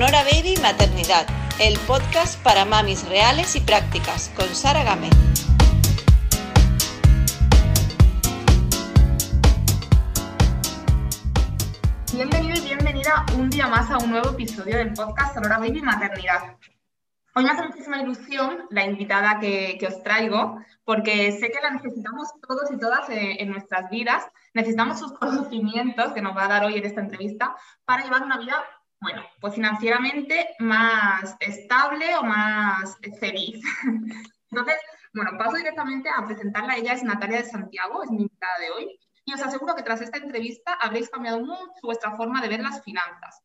Sonora Baby Maternidad, el podcast para mamis reales y prácticas, con Sara Gámez. Bienvenido y bienvenida un día más a un nuevo episodio del podcast Sonora Baby Maternidad. Hoy me hace muchísima ilusión la invitada que, os traigo, porque sé que la necesitamos todos y todas en, nuestras vidas. Necesitamos sus conocimientos que nos va a dar hoy en esta entrevista para llevar una vida, bueno, pues financieramente más estable o más feliz. Entonces, bueno, paso directamente a presentarla. Ella es Natalia de Santiago, es mi invitada de hoy. Y os aseguro que tras esta entrevista habréis cambiado mucho vuestra forma de ver las finanzas.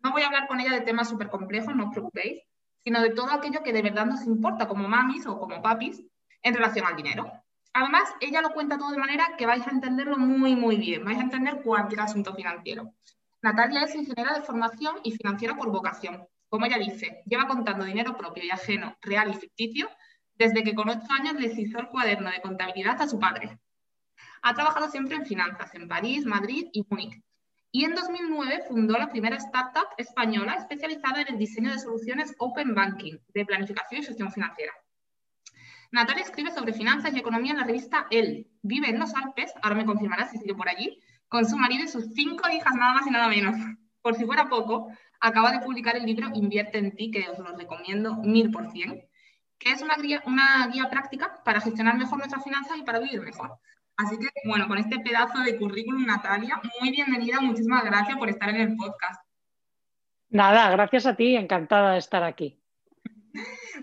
No voy a hablar con ella de temas súper complejos, no os preocupéis, sino de todo aquello que de verdad nos importa como mamis o como papis en relación al dinero. Además, ella lo cuenta todo de manera que vais a entenderlo muy, muy bien, vais a entender cualquier asunto financiero. Natalia es ingeniera de formación y financiera por vocación. Como ella dice, lleva contando dinero propio y ajeno, real y ficticio, desde que con ocho años le hizo el cuaderno de contabilidad a su padre. Ha trabajado siempre en finanzas en París, Madrid y Múnich, y en 2009 fundó la primera startup española especializada en el diseño de soluciones Open Banking, de planificación y gestión financiera. Natalia escribe sobre finanzas y economía en la revista El. Vive en los Alpes, ahora me confirmará si sigue por allí, con su marido y sus cinco hijas, nada más y nada menos. Por si fuera poco, acaba de publicar el libro Invierte en ti, que os lo recomiendo mil por cien, que es una guía, una guía práctica para gestionar mejor nuestras finanzas y para vivir mejor. Así que, bueno, con este pedazo de currículum, Natalia, muy bienvenida, muchísimas gracias por estar en el podcast. Nada, gracias a ti, encantada de estar aquí.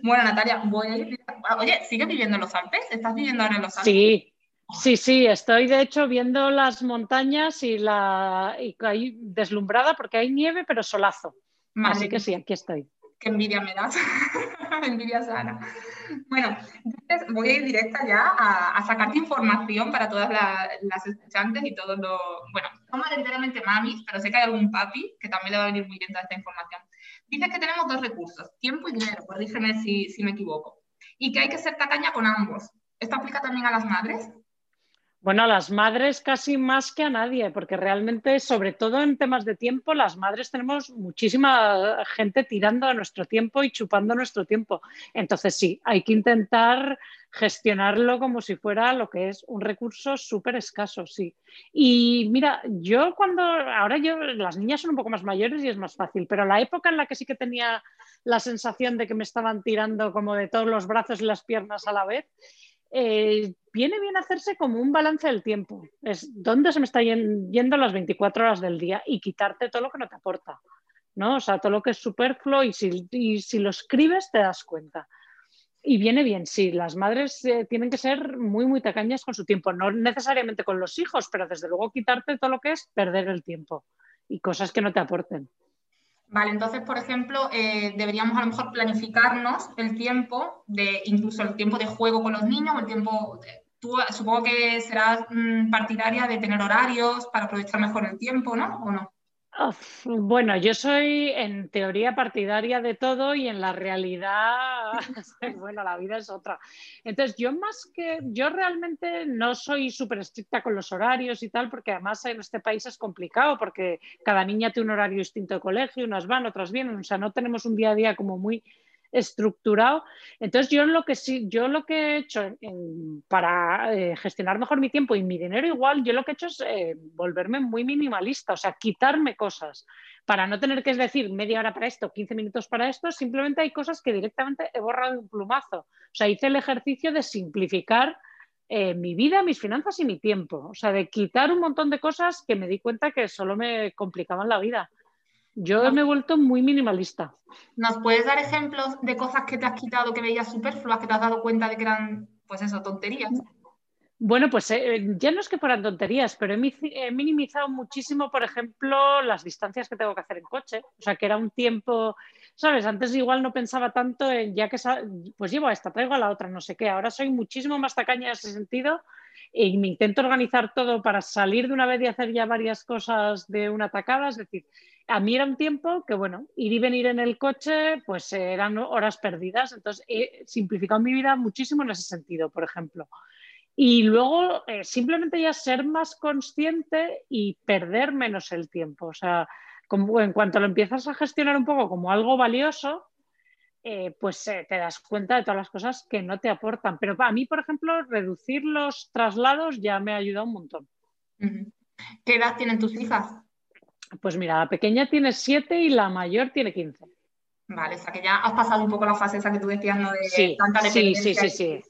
Bueno, Natalia, voy a ir... Oye, ¿sigues viviendo en los Alpes? ¿Estás viviendo ahora en los Alpes? Sí, sí, sí, estoy de hecho viendo las montañas y la y deslumbrada porque hay nieve, pero solazo. Así que sí, aquí estoy. Qué envidia me das. envidia sana. Bueno, voy a ir directa ya a, sacarte información para todas las escuchantes y todos los... Bueno, somos enteramente mamis, pero sé que hay algún papi que también le va a venir muy bien toda esta información. Dices que tenemos dos recursos, tiempo y dinero, corrígeme si, si me equivoco, y que hay que ser tacaña con ambos. ¿Esto aplica también a las madres? Bueno, a las madres casi más que a nadie, porque realmente, sobre todo en temas de tiempo, las madres tenemos muchísima gente tirando a nuestro tiempo y chupando nuestro tiempo. Entonces, sí, hay que intentar gestionarlo como si fuera lo que es un recurso súper escaso, sí. Y mira, yo cuando, ahora yo, las niñas son un poco más mayores y es más fácil, pero la época en la que sí que tenía la sensación de que me estaban tirando como de todos los brazos y las piernas a la vez, eh, viene bien hacerse como un balance del tiempo. Es dónde se me está yendo las 24 horas del día y quitarte todo lo que no te aporta. ¿no? O sea, todo lo que es superfluo y si, si lo escribes te das cuenta. Y viene bien, sí, las madres eh, tienen que ser muy, muy tacañas con su tiempo, no necesariamente con los hijos, pero desde luego quitarte todo lo que es perder el tiempo y cosas que no te aporten. Vale, entonces, por ejemplo, eh, deberíamos a lo mejor planificarnos el tiempo, de incluso el tiempo de juego con los niños, el tiempo, tú supongo que serás mm, partidaria de tener horarios para aprovechar mejor el tiempo, ¿no? ¿O no? Bueno, yo soy en teoría partidaria de todo y en la realidad, bueno, la vida es otra. Entonces, yo más que, yo realmente no soy súper estricta con los horarios y tal, porque además en este país es complicado, porque cada niña tiene un horario distinto de colegio, unas van, otras vienen, o sea, no tenemos un día a día como muy estructurado. Entonces, yo lo que sí, yo lo que he hecho para eh, gestionar mejor mi tiempo y mi dinero igual, yo lo que he hecho es eh, volverme muy minimalista, o sea, quitarme cosas para no tener que decir media hora para esto, 15 minutos para esto, simplemente hay cosas que directamente he borrado de un plumazo. O sea, hice el ejercicio de simplificar eh, mi vida, mis finanzas y mi tiempo. O sea, de quitar un montón de cosas que me di cuenta que solo me complicaban la vida. Yo me he vuelto muy minimalista. ¿Nos puedes dar ejemplos de cosas que te has quitado que veías superfluas, que te has dado cuenta de que eran, pues eso, tonterías? Bueno, pues eh, ya no es que fueran tonterías, pero he, minimizado muchísimo, por ejemplo, las distancias que tengo que hacer en coche. O sea, que era un tiempo, ¿sabes? Antes igual no pensaba tanto en ya que, pues llevo a esta, traigo a la otra, no sé qué. Ahora soy muchísimo más tacaña en ese sentido y me intento organizar todo para salir de una vez y hacer ya varias cosas de una tacada. Es decir, a mí era un tiempo que, bueno, ir y venir en el coche, pues eran horas perdidas. Entonces, he simplificado mi vida muchísimo en ese sentido, por ejemplo. Y luego, eh, simplemente ya ser más consciente y perder menos el tiempo. O sea, como, en cuanto lo empiezas a gestionar un poco como algo valioso, eh, pues eh, te das cuenta de todas las cosas que no te aportan. Pero a mí, por ejemplo, reducir los traslados ya me ha ayudado un montón. ¿Qué edad tienen tus hijas? Pues mira, la pequeña tiene 7 y la mayor tiene 15. Vale, o sea que ya has pasado un poco la fase esa que tú decías, ¿no? De sí, tanta sí, sí, sí, sí.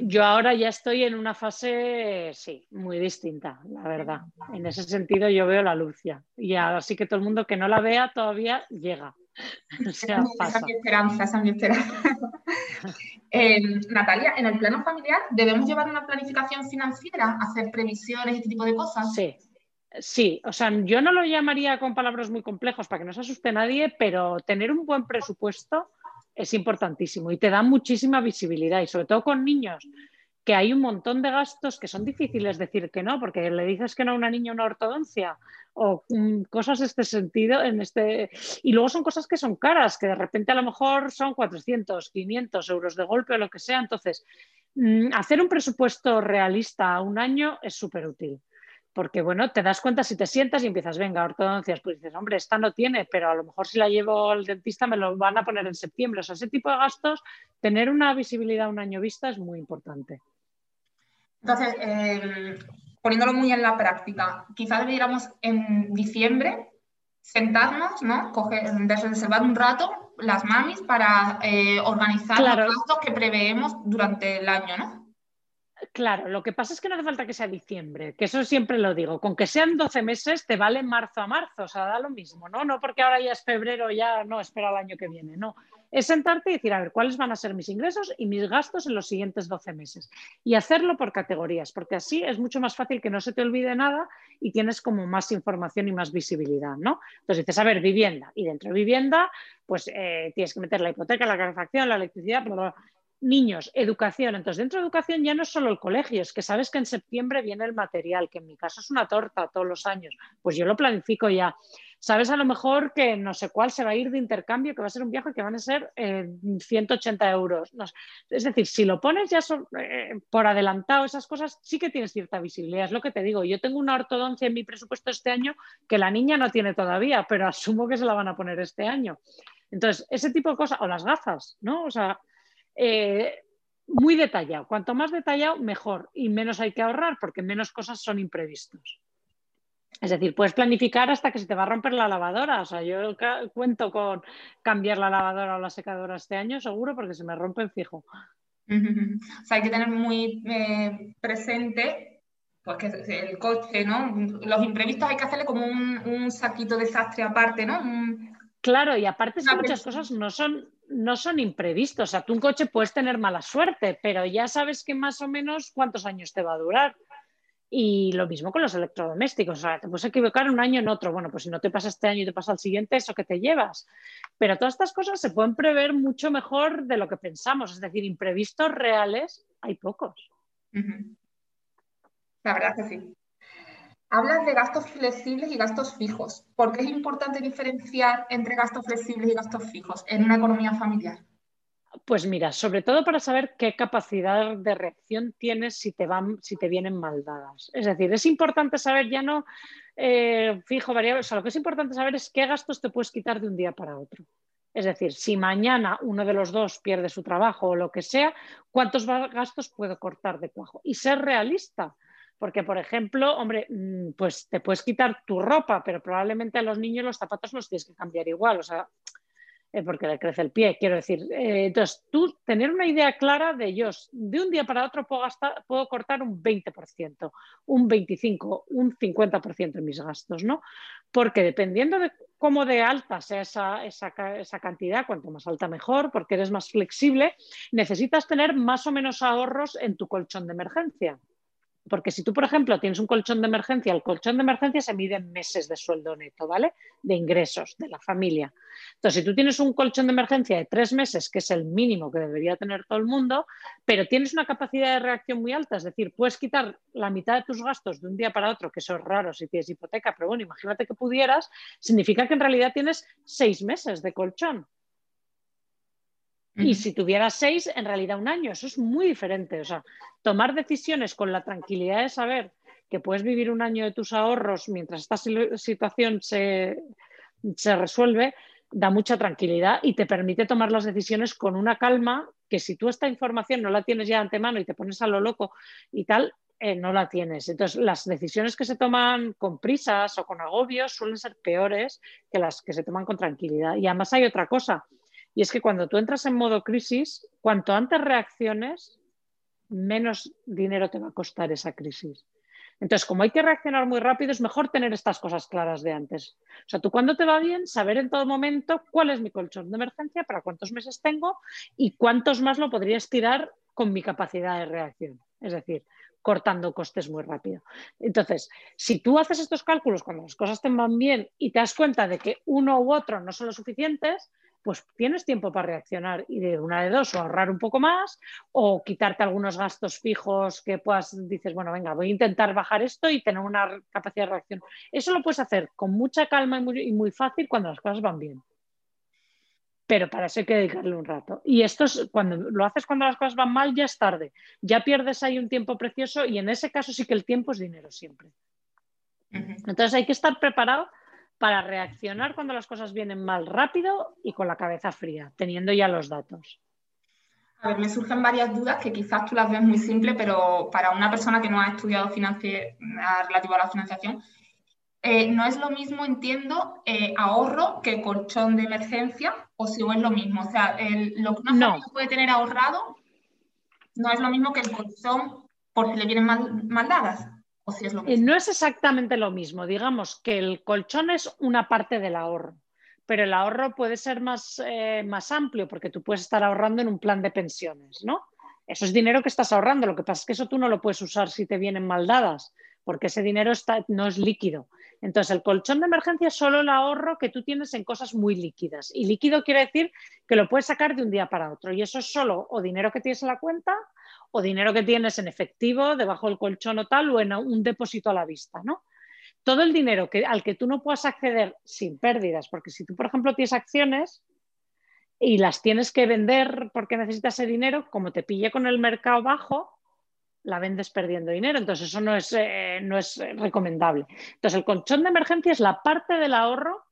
Yo ahora ya estoy en una fase, sí, muy distinta, la verdad. En ese sentido yo veo la luz ya. Y así que todo el mundo que no la vea todavía llega. esa es mi esperanza, esa es mi esperanza. Eh, Natalia, en el plano familiar, ¿debemos llevar una planificación financiera, hacer previsiones, este tipo de cosas? Sí, Sí, o sea, yo no lo llamaría con palabras muy complejos para que no se asuste nadie, pero tener un buen presupuesto es importantísimo y te da muchísima visibilidad y sobre todo con niños que hay un montón de gastos que son difíciles decir que no, porque le dices que no a una niña una ortodoncia o mm, cosas de este sentido, en este... y luego son cosas que son caras, que de repente a lo mejor son 400, 500 euros de golpe o lo que sea. Entonces, mm, hacer un presupuesto realista a un año es súper útil porque bueno, te das cuenta si te sientas y empiezas, venga, ortodoncias, pues dices, hombre, esta no tiene, pero a lo mejor si la llevo al dentista me lo van a poner en septiembre. O sea, ese tipo de gastos, tener una visibilidad un año vista es muy importante. Entonces, em, poniéndolo muy en la práctica, quizás deberíamos en diciembre sentarnos, ¿no? Coger, reservar un rato las mamis para eh, organizar los gastos que preveemos durante el año, ¿no? Claro, lo que pasa es que no hace falta que sea diciembre, que eso siempre lo digo. Con que sean 12 meses te vale marzo a marzo, o sea, da lo mismo, ¿no? No porque ahora ya es febrero, ya no, espera el año que viene, no. Es sentarte y decir, a ver, ¿cuáles van a ser mis ingresos y mis gastos en los siguientes 12 meses? Y hacerlo por categorías, porque así es mucho más fácil que no se te olvide nada y tienes como más información y más visibilidad, ¿no? Entonces dices, a ver, vivienda, y dentro de vivienda, pues eh, tienes que meter la hipoteca, la calefacción, la electricidad, bla, niños, educación. Entonces, dentro de educación ya no es solo el colegio, es que sabes que en septiembre viene el material, que en mi caso es una torta todos los años. Pues yo lo planifico ya. Sabes a lo mejor que no sé cuál se va a ir de intercambio, que va a ser un viaje que van a ser 180 eh, euros. Es decir, si lo pones ya eh, por adelantado, esas cosas sí que tienes cierta visibilidad. Es lo que te digo. Yo tengo una ortodoncia en mi presupuesto este año que la niña no tiene todavía, pero asumo que se la van a poner este año. Entonces, ese tipo de cosas, o las gafas, ¿no? O sea, eh, muy detallado. Cuanto más detallado, mejor. Y menos hay que ahorrar porque menos cosas son imprevistos. Es decir, puedes planificar hasta que se te va a romper la lavadora. O sea, yo cuento con cambiar la lavadora o la secadora este año, seguro, porque se me rompen fijo. O sea, hay que tener muy eh, presente pues que el coche, ¿no? Los imprevistos hay que hacerle como un, saquito de desastre aparte, ¿no? Claro, y aparte es que muchas cosas no son, no son imprevistos. O sea, tú un coche puedes tener mala suerte, pero ya sabes que más o menos cuántos años te va a durar. Y lo mismo con los electrodomésticos. O sea, te puedes equivocar un año en otro. Bueno, pues si no te pasa este año y te pasa el siguiente, eso que te llevas. Pero todas estas cosas se pueden prever mucho mejor de lo que pensamos. Es decir, imprevistos reales hay pocos. La verdad que sí. Hablas de gastos flexibles y gastos fijos. ¿Por qué es importante diferenciar entre gastos flexibles y gastos fijos en una economía familiar? Pues mira, sobre todo para saber qué capacidad de reacción tienes si te van, si te vienen mal dadas. Es decir, es importante saber ya no eh, fijo variable, o sea, lo que es importante saber es qué gastos te puedes quitar de un día para otro. Es decir, si mañana uno de los dos pierde su trabajo o lo que sea, ¿cuántos gastos puedo cortar de cuajo? Y ser realista. Porque, por ejemplo, hombre, mm, pues te puedes quitar tu ropa, pero probablemente a los niños los zapatos los tienes que cambiar igual, o sea, eh, porque le crece el pie, quiero decir. Eh, entonces, tú tener una idea clara de ellos, de un día para otro puedo, gastar, puedo cortar un 20%, un 25%, un 50% en mis gastos, ¿no? Porque dependiendo de cómo de alta sea esa, esa, esa, cantidad, cuanto más alta mejor, porque eres más flexible, necesitas tener más o menos ahorros en tu colchón de emergencia. Porque si tú, por ejemplo, tienes un colchón de emergencia, el colchón de emergencia se mide en meses de sueldo neto, ¿vale? De ingresos de la familia. Entonces, si tú tienes un colchón de emergencia de tres meses, que es el mínimo que debería tener todo el mundo, pero tienes una capacidad de reacción muy alta, es decir, puedes quitar la mitad de tus gastos de un día para otro, que eso es raro si tienes hipoteca, pero bueno, imagínate que pudieras, significa que en realidad tienes seis meses de colchón. Y si tuviera seis, en realidad un año. Eso es muy diferente. O sea, tomar decisiones con la tranquilidad de saber que puedes vivir un año de tus ahorros mientras esta situación se, se resuelve, da mucha tranquilidad y te permite tomar las decisiones con una calma que si tú esta información no la tienes ya de antemano y te pones a lo loco y tal, eh, no la tienes. Entonces, las decisiones que se toman con prisas o con agobios suelen ser peores que las que se toman con tranquilidad. Y además hay otra cosa, y es que cuando tú entras en modo crisis, cuanto antes reacciones, menos dinero te va a costar esa crisis. Entonces, como hay que reaccionar muy rápido, es mejor tener estas cosas claras de antes. O sea, tú cuando te va bien, saber en todo momento cuál es mi colchón de emergencia, para cuántos meses tengo y cuántos más lo podría estirar con mi capacidad de reacción. Es decir, cortando costes muy rápido. Entonces, si tú haces estos cálculos cuando las cosas te van bien y te das cuenta de que uno u otro no son lo suficientes, pues tienes tiempo para reaccionar y de una de dos o ahorrar un poco más o quitarte algunos gastos fijos que puedas, dices, bueno, venga, voy a intentar bajar esto y tener una capacidad de reacción. Eso lo puedes hacer con mucha calma y muy, fácil cuando las cosas van bien. Pero para eso hay que dedicarle un rato. Y esto es, cuando lo haces cuando las cosas van mal, ya es tarde. Ya pierdes ahí un tiempo precioso y en ese caso sí que el tiempo es dinero siempre. Entonces hay que estar preparado para reaccionar cuando las cosas vienen mal rápido y con la cabeza fría, teniendo ya los datos. A ver, me surgen varias dudas que quizás tú las ves muy simples, pero para una persona que no ha estudiado relativo a la financiación, eh, no es lo mismo, entiendo, eh, ahorro que colchón de emergencia, o si no es lo mismo. O sea, lo que una familia puede tener ahorrado no es lo mismo que el colchón por si le vienen mal, mal dadas. Eh, no es exactamente lo mismo. Digamos que el colchón es una parte del ahorro, pero el ahorro puede ser más, eh, más amplio porque tú puedes estar ahorrando en un plan de pensiones, ¿no? Eso es dinero que estás ahorrando. Lo que pasa es que eso tú no lo puedes usar si te vienen mal dadas, porque ese dinero está, no es líquido. Entonces, el colchón de emergencia es solo el ahorro que tú tienes en cosas muy líquidas. Y líquido quiere decir que lo puedes sacar de un día para otro. Y eso es solo o dinero que tienes en la cuenta o dinero que tienes en efectivo, debajo del colchón o tal, o en un depósito a la vista, ¿no? Todo el dinero al que tú no puedas acceder sin pérdidas, porque si tú, por ejemplo, tienes acciones y las tienes que vender porque necesitas ese dinero, como te pille con el mercado bajo, la vendes perdiendo dinero. Entonces, eso no es, eh, no es recomendable. Entonces, el colchón de emergencia es la parte del ahorro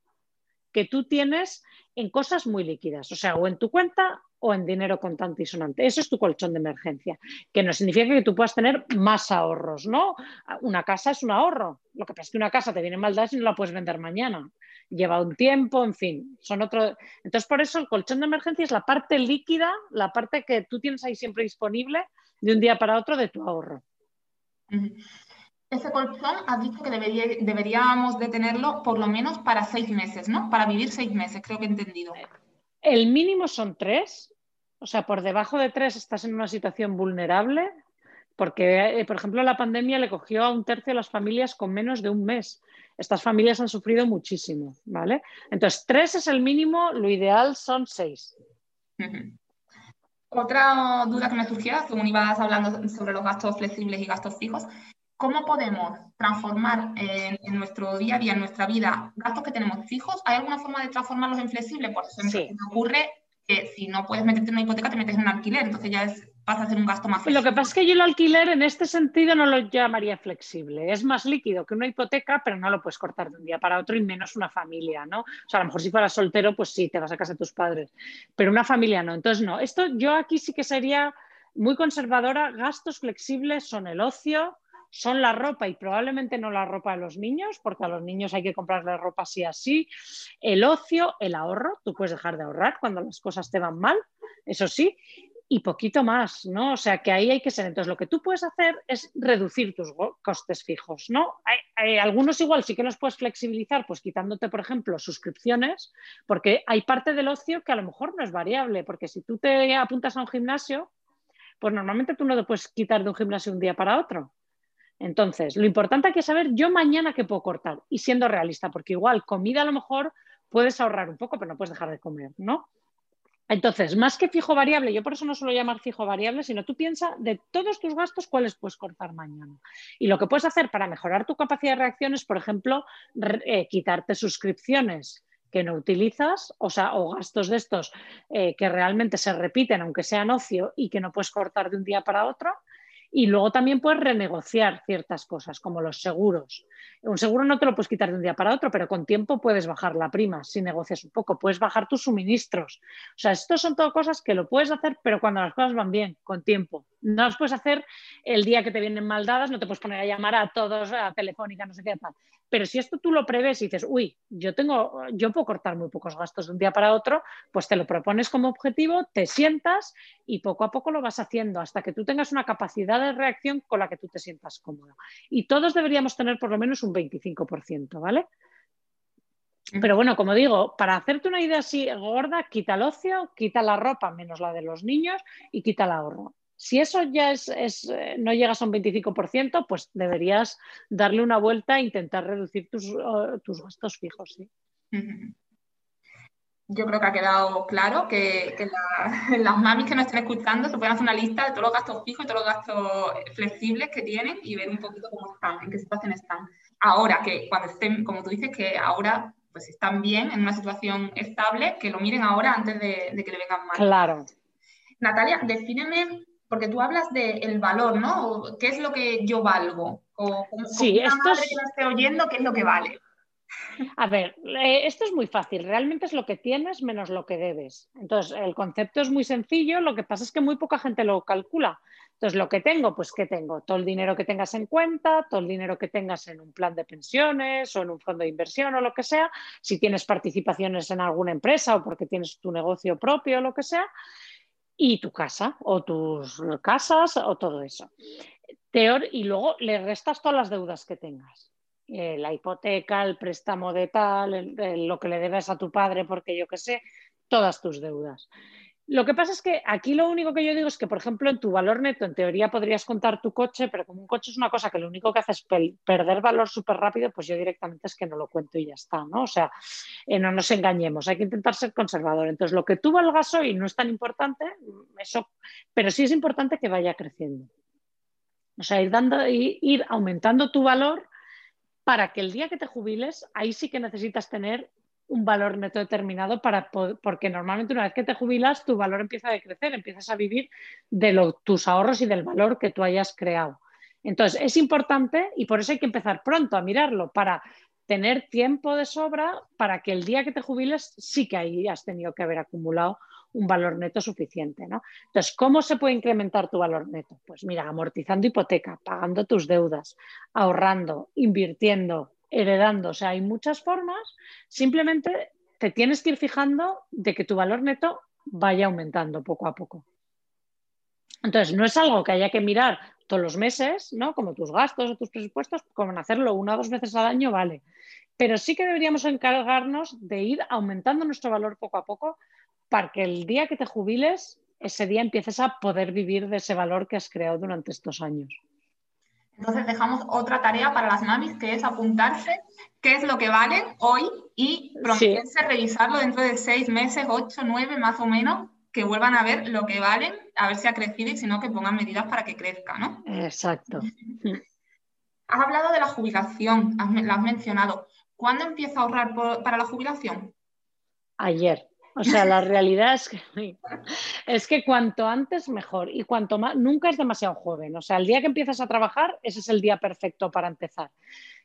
que tú tienes en cosas muy líquidas, o sea, o en tu cuenta o en dinero contante y sonante. Eso es tu colchón de emergencia, que no significa que tú puedas tener más ahorros, ¿no? Una casa es un ahorro. Lo que pasa es que una casa te viene mal dada y no la puedes vender mañana. Lleva un tiempo, en fin, son otro. Entonces, por eso el colchón de emergencia es la parte líquida, la parte que tú tienes ahí siempre disponible de un día para otro de tu ahorro. Ese colchón has dicho que deberíamos de tenerlo por lo menos para seis meses, ¿no? Para vivir seis meses, creo que he entendido. El mínimo son tres, o sea, por debajo de tres estás en una situación vulnerable, porque, eh, por ejemplo, la pandemia le cogió a un tercio de las familias con menos de un mes. Estas familias han sufrido muchísimo, ¿vale? Entonces, tres es el mínimo, lo ideal son seis. Otra duda que me surgía, según ibas hablando sobre los gastos flexibles y gastos fijos, ¿cómo podemos transformar en, nuestro día a día, en nuestra vida, gastos que tenemos fijos? ¿Hay alguna forma de transformarlos en flexibles? Por ejemplo, me ocurre que si no puedes meterte en una hipoteca, te metes en un alquiler, entonces ya es, pasa a ser un gasto más flexible. Lo que pasa es que yo el alquiler en este sentido no lo llamaría flexible. Es más líquido que una hipoteca, pero no lo puedes cortar de un día para otro y menos una familia, ¿no? O sea, a lo mejor si fueras soltero, pues sí, te vas a casa de tus padres, pero una familia no. Entonces, no. Esto yo aquí sí que sería muy conservadora. Gastos flexibles son el ocio, son la ropa y probablemente no la ropa de los niños, porque a los niños hay que comprarles ropa así así, el ocio, el ahorro, tú puedes dejar de ahorrar cuando las cosas te van mal, eso sí, y poquito más, ¿no? O sea que ahí hay que ser. Entonces, lo que tú puedes hacer es reducir tus costes fijos, ¿no? Hay, algunos igual sí que los puedes flexibilizar, pues quitándote, por ejemplo, suscripciones, porque hay parte del ocio que a lo mejor no es variable, porque si tú te apuntas a un gimnasio, pues normalmente tú no te puedes quitar de un gimnasio un día para otro. Entonces, lo importante hay que saber yo mañana qué puedo cortar y siendo realista, porque igual comida a lo mejor puedes ahorrar un poco, pero no puedes dejar de comer, ¿no? Entonces, más que fijo variable, yo por eso no suelo llamar fijo variable, sino tú piensas de todos tus gastos cuáles puedes cortar mañana. Y lo que puedes hacer para mejorar tu capacidad de reacción es, por ejemplo, eh, quitarte suscripciones que no utilizas, o sea, o gastos de estos eh, que realmente se repiten, aunque sean ocio, y que no puedes cortar de un día para otro Y luego también puedes renegociar ciertas cosas, como los seguros. Un seguro no te lo puedes quitar de un día para otro, pero con tiempo puedes bajar la prima si negocias un poco, puedes bajar tus suministros. O sea, estos son todo cosas que lo puedes hacer, pero cuando las cosas van bien, con tiempo. No las puedes hacer el día que te vienen mal dadas, no te puedes poner a llamar a todos, a Telefónica, no sé qué tal. Pero si esto tú lo prevés y dices, uy, yo tengo, yo puedo cortar muy pocos gastos de un día para otro, pues te lo propones como objetivo, te sientas y poco a poco lo vas haciendo hasta que tú tengas una capacidad de reacción con la que tú te sientas cómodo. Y todos deberíamos tener por lo menos un 25%, ¿vale? Pero bueno, como digo, para hacerte una idea así gorda, quita el ocio, quita la ropa menos la de los niños y quita el ahorro. Si eso ya es, eh, no llegas a un 25%, pues deberías darle una vuelta e intentar reducir tus, gastos fijos. Yo creo que ha quedado claro que, las mamis que nos estén escuchando se pueden hacer una lista de todos los gastos fijos y todos los gastos flexibles que tienen y ver un poquito cómo están, en qué situación están. Ahora que cuando estén, como tú dices, que ahora pues están bien, en una situación estable, que lo miren ahora antes de, de que le vengan mal. Claro. Natalia, defíneme porque tú hablas del valor, ¿no? ¿Qué es lo que yo valgo? O como, sí, esto madre que la esté oyendo, ¿qué es lo que vale? A ver, eh, esto es muy fácil. Realmente es lo que tienes menos lo que debes. Entonces, el concepto es muy sencillo. Lo que pasa es que muy poca gente lo calcula. Entonces, lo que tengo, pues ¿qué tengo? Todo el dinero que tengas en cuenta, todo el dinero que tengas en un plan de pensiones o en un fondo de inversión o lo que sea. Si tienes participaciones en alguna empresa o porque tienes tu negocio propio o lo que sea y tu casa o tus casas o todo eso. Teor, y luego le restas todas las deudas que tengas. Eh, la hipoteca, el préstamo de tal, lo que le debes a tu padre, porque yo qué sé, todas tus deudas. Lo que pasa es que aquí lo único que yo digo es que, por ejemplo, en tu valor neto, en teoría podrías contar tu coche, pero como un coche es una cosa que lo único que hace es perder valor súper rápido, pues yo directamente es que no lo cuento y ya está, ¿no? O sea, eh, no nos engañemos, hay que intentar ser conservador. Entonces, lo que tú valgas hoy no es tan importante, eso, pero sí es importante que vaya creciendo. O sea, ir, dando, ir aumentando tu valor para que el día que te jubiles, ahí sí que necesitas tener un valor neto determinado para porque normalmente una vez que te jubilas tu valor empieza a decrecer, empiezas a vivir de tus ahorros y del valor que tú hayas creado. Entonces es importante y por eso hay que empezar pronto a mirarlo para tener tiempo de sobra para que el día que te jubiles sí que ahí has tenido que haber acumulado un valor neto suficiente. ¿no? Entonces, ¿cómo se puede incrementar tu valor neto? Pues mira, amortizando hipoteca, pagando tus deudas, ahorrando, invirtiendo, heredando. O sea, hay muchas formas. Simplemente te tienes que ir fijando de que tu valor neto vaya aumentando poco a poco. Entonces, no es algo que haya que mirar todos los meses, ¿no? Como tus gastos o tus presupuestos, como hacerlo una o dos veces al año, vale. Pero sí que deberíamos encargarnos de ir aumentando nuestro valor poco a poco para que el día que te jubiles, ese día empieces a poder vivir de ese valor que has creado durante estos años. Entonces dejamos otra tarea para las mamis, que es apuntarse qué es lo que valen hoy y prometerse revisarlo dentro de seis meses, ocho, nueve más o menos, que vuelvan a ver lo que valen, a ver si ha crecido y si no, que pongan medidas para que crezca, ¿no? Exacto. Has hablado de la jubilación, la has mencionado. ¿Cuándo empieza a ahorrar para la jubilación? Ayer. O sea, la realidad es que, cuanto antes mejor y cuanto más, nunca es demasiado joven. O sea, el día que empiezas a trabajar, ese es el día perfecto para empezar.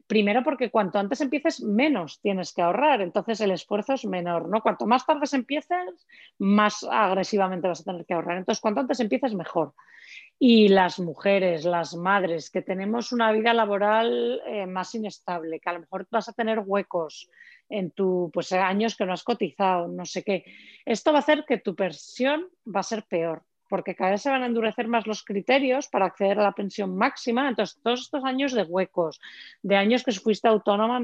Primero porque cuanto antes empieces, menos tienes que ahorrar, entonces el esfuerzo es menor, ¿no? Cuanto más tarde empieces, más agresivamente vas a tener que ahorrar. Entonces, cuanto antes empieces, mejor. Y las mujeres, las madres, que tenemos una vida laboral eh, más inestable, que a lo mejor vas a tener huecos, en tu pues años que no has cotizado, no sé qué. Esto va a hacer que tu pensión va a ser peor, porque cada vez se van a endurecer más los criterios para acceder a la pensión máxima. Entonces, todos estos años de huecos, de años que fuiste autónoma,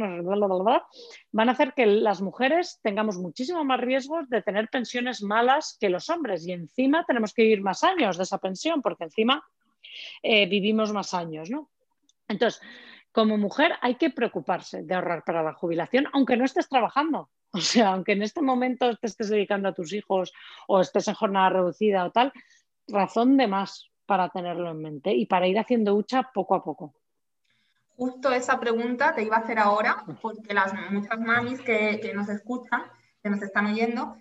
van a hacer que las mujeres tengamos muchísimo más riesgos de tener pensiones malas que los hombres. Y encima tenemos que vivir más años de esa pensión, porque encima eh, vivimos más años, ¿no? Entonces, como mujer hay que preocuparse de ahorrar para la jubilación, aunque no estés trabajando. O sea, aunque en este momento te estés dedicando a tus hijos o estés en jornada reducida o tal, razón de más para tenerlo en mente y para ir haciendo hucha poco a poco. Justo esa pregunta te iba a hacer ahora, porque las muchas mamis que, nos escuchan, que nos están oyendo,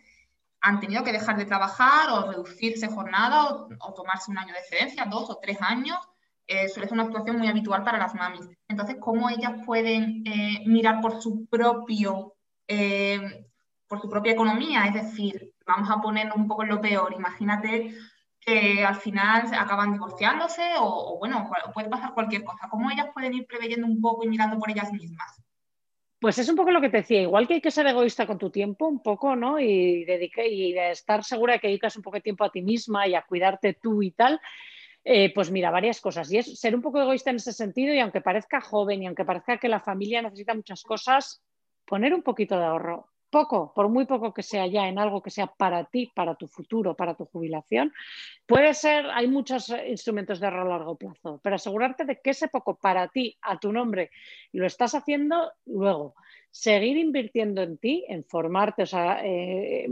han tenido que dejar de trabajar o reducirse jornada o, tomarse un año de excedencia, dos o tres años eh, suele ser una situación muy habitual para las mamis. Entonces, ¿cómo ellas pueden eh, mirar por su propio, eh, por su propia economía? Es decir, vamos a ponernos un poco en lo peor. Imagínate que al final acaban divorciándose o, bueno, puede pasar cualquier cosa. ¿Cómo ellas pueden ir preveyendo un poco y mirando por ellas mismas? Pues es un poco lo que te decía, igual que hay que ser egoísta con tu tiempo, un poco, ¿no? Y, y de estar segura de que dedicas un poco de tiempo a ti misma y a cuidarte tú y tal, eh, pues mira, varias cosas. Y es ser un poco egoísta en ese sentido y aunque parezca joven y aunque parezca que la familia necesita muchas cosas, poner un poquito de ahorro. Poco, por muy poco que sea ya en algo que sea para ti, para tu futuro, para tu jubilación. Puede ser, hay muchos instrumentos de ahorro a largo plazo, pero asegurarte de que ese poco para ti, a tu nombre, lo estás haciendo luego. Seguir invirtiendo en ti, en formarte, o sea, eh,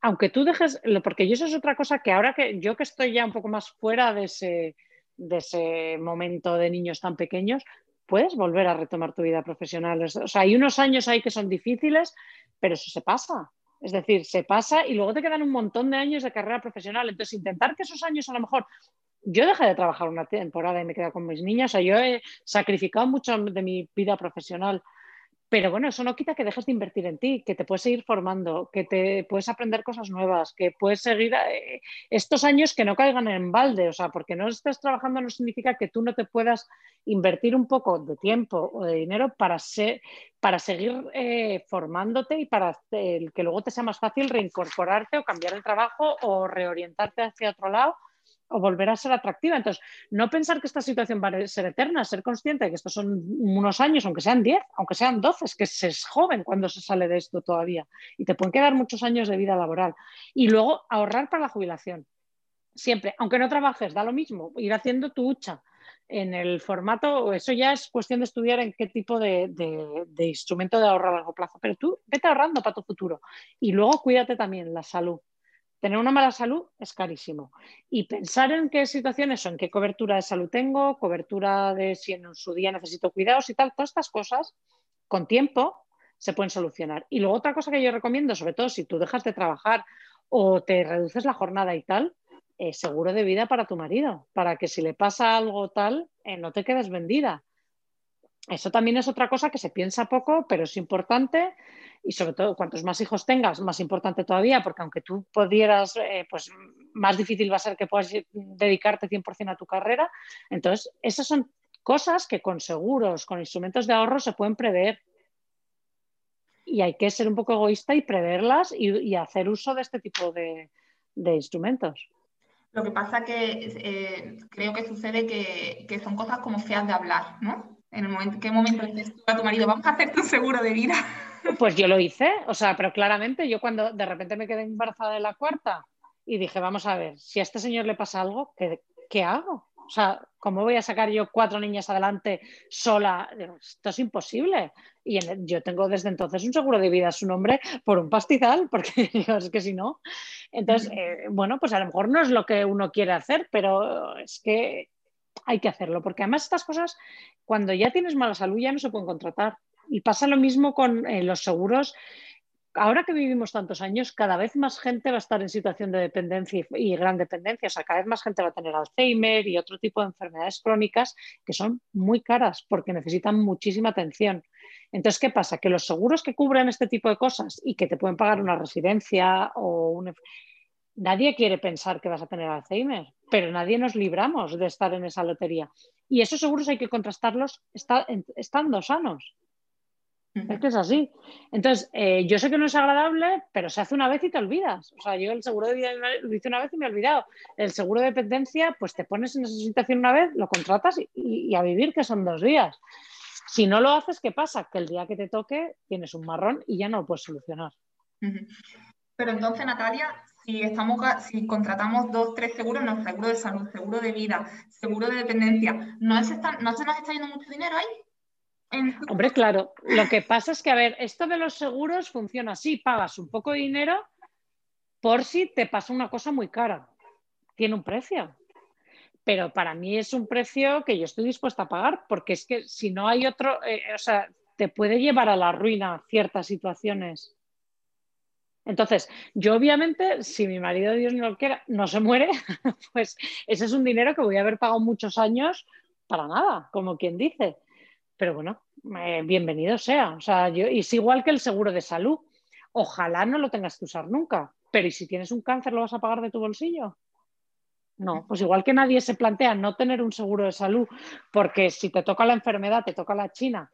aunque tú dejes, porque eso es otra cosa que ahora que yo que estoy ya un poco más fuera de ese, de ese momento de niños tan pequeños, puedes volver a retomar tu vida profesional. O sea, hay unos años ahí que son difíciles, pero eso se pasa. Es decir, se pasa y luego te quedan un montón de años de carrera profesional. Entonces, intentar que esos años a lo mejor... Yo dejé de trabajar una temporada y me quedé con mis niñas. O sea, yo he sacrificado mucho de mi vida profesional pero bueno, eso no quita que dejes de invertir en ti, que te puedes seguir formando, que te puedes aprender cosas nuevas, que puedes seguir eh, estos años que no caigan en balde. O sea, porque no estés trabajando no significa que tú no te puedas invertir un poco de tiempo o de dinero para, para seguir eh, formándote y para que luego te sea más fácil reincorporarte o cambiar el trabajo o reorientarte hacia otro lado o volver a ser atractiva. Entonces, no pensar que esta situación va a ser eterna, ser consciente de que estos son unos años, aunque sean 10, aunque sean 12, es que se es joven cuando se sale de esto todavía y te pueden quedar muchos años de vida laboral. Y luego ahorrar para la jubilación. Siempre, aunque no trabajes, da lo mismo, ir haciendo tu hucha en el formato, eso ya es cuestión de estudiar en qué tipo de, instrumento de ahorro a largo plazo, pero tú vete ahorrando para tu futuro y luego cuídate también la salud Tener una mala salud es carísimo. Y pensar en qué situaciones son, qué cobertura de salud tengo, cobertura de si en su día necesito cuidados y tal, todas estas cosas, con tiempo, se pueden solucionar. Y luego otra cosa que yo recomiendo, sobre todo si tú dejas de trabajar o te reduces la jornada y tal, seguro de vida para tu marido, para que si le pasa algo tal, eh, no te quedes vendida. Eso también es otra cosa que se piensa poco, pero es importante y sobre todo cuantos más hijos tengas, más importante todavía, porque aunque tú pudieras, eh, pues más difícil va a ser que puedas dedicarte 100% a tu carrera. Entonces, esas son cosas que con seguros, con instrumentos de ahorro se pueden prever. Y hay que ser un poco egoísta y preverlas y, hacer uso de este tipo de, instrumentos. Lo que pasa que eh, creo que sucede que, que, son cosas como feas de hablar, ¿no? En el momento, ¿qué momento le dices a tu marido, vamos a hacerte un seguro de vida? Pues yo lo hice, o sea, pero claramente yo cuando de repente me quedé embarazada de la cuarta y dije, vamos a ver, si a este señor le pasa algo, ¿qué, hago? O sea, ¿cómo voy a sacar yo cuatro niñas adelante sola? Esto es imposible. Y yo tengo desde entonces un seguro de vida a su nombre por un pastizal, porque es que si no. Entonces, eh, bueno, pues a lo mejor no es lo que uno quiere hacer, pero es que hay que hacerlo, porque además estas cosas, cuando ya tienes mala salud, ya no se pueden contratar. Y pasa lo mismo con eh, los seguros. Ahora que vivimos tantos años, cada vez más gente va a estar en situación de dependencia y, gran dependencia. O sea, cada vez más gente va a tener Alzheimer y otro tipo de enfermedades crónicas que son muy caras porque necesitan muchísima atención. Entonces, ¿qué pasa? Que los seguros que cubren este tipo de cosas y que te pueden pagar una residencia o un... Nadie quiere pensar que vas a tener Alzheimer, pero nadie nos libramos de estar en esa lotería. Y esos seguros hay que contrastarlos estando sanos. Es que es así. Entonces, eh, yo sé que no es agradable, pero se hace una vez y te olvidas. O sea, yo el seguro de vida lo hice una vez y me he olvidado. El seguro de dependencia, pues te pones en esa situación una vez, lo contratas y, a vivir, que son dos días. Si no lo haces, ¿qué pasa? Que el día que te toque tienes un marrón y ya no lo puedes solucionar. Pero entonces, Natalia, si, estamos, si contratamos dos, tres seguros, no, seguro de salud, seguro de vida, seguro de dependencia, ¿no, ¿no se nos está yendo mucho dinero ahí? Hombre, claro. Lo que pasa es que, a ver, esto de los seguros funciona así. Pagas un poco de dinero por si te pasa una cosa muy cara. Tiene un precio. Pero para mí es un precio que yo estoy dispuesta a pagar, porque es que si no hay otro, eh, o sea, te puede llevar a la ruina ciertas situaciones. Entonces, yo obviamente, si mi marido, Dios no lo quiera, no se muere, pues ese es un dinero que voy a haber pagado muchos años para nada, como quien dice. Pero bueno, eh, bienvenido sea. O sea, yo, y es igual que el seguro de salud. Ojalá no lo tengas que usar nunca, pero ¿y si tienes un cáncer lo vas a pagar de tu bolsillo? No, pues igual que nadie se plantea no tener un seguro de salud, porque si te toca la enfermedad, te toca la China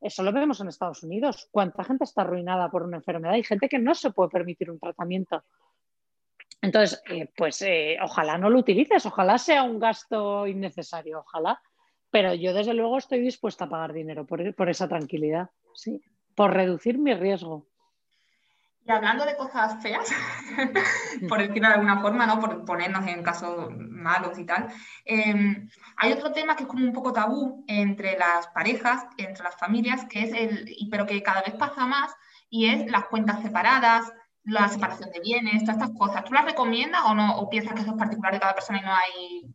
eso lo vemos en Estados Unidos. ¿Cuánta gente está arruinada por una enfermedad? Hay gente que no se puede permitir un tratamiento. Entonces, eh, pues eh, ojalá no lo utilices, ojalá sea un gasto innecesario, ojalá. Pero yo desde luego estoy dispuesta a pagar dinero por, por esa tranquilidad, sí, por reducir mi riesgo. Y hablando de cosas feas, por decirlo de alguna forma, ¿no? por ponernos en casos malos y tal, em, hay otro tema que es como un poco tabú entre las parejas, entre las familias, que es el, pero que cada vez pasa más, y es las cuentas separadas, la separación de bienes, todas estas cosas. ¿Tú las recomiendas o no? ¿O piensas que eso es particular de cada persona y no hay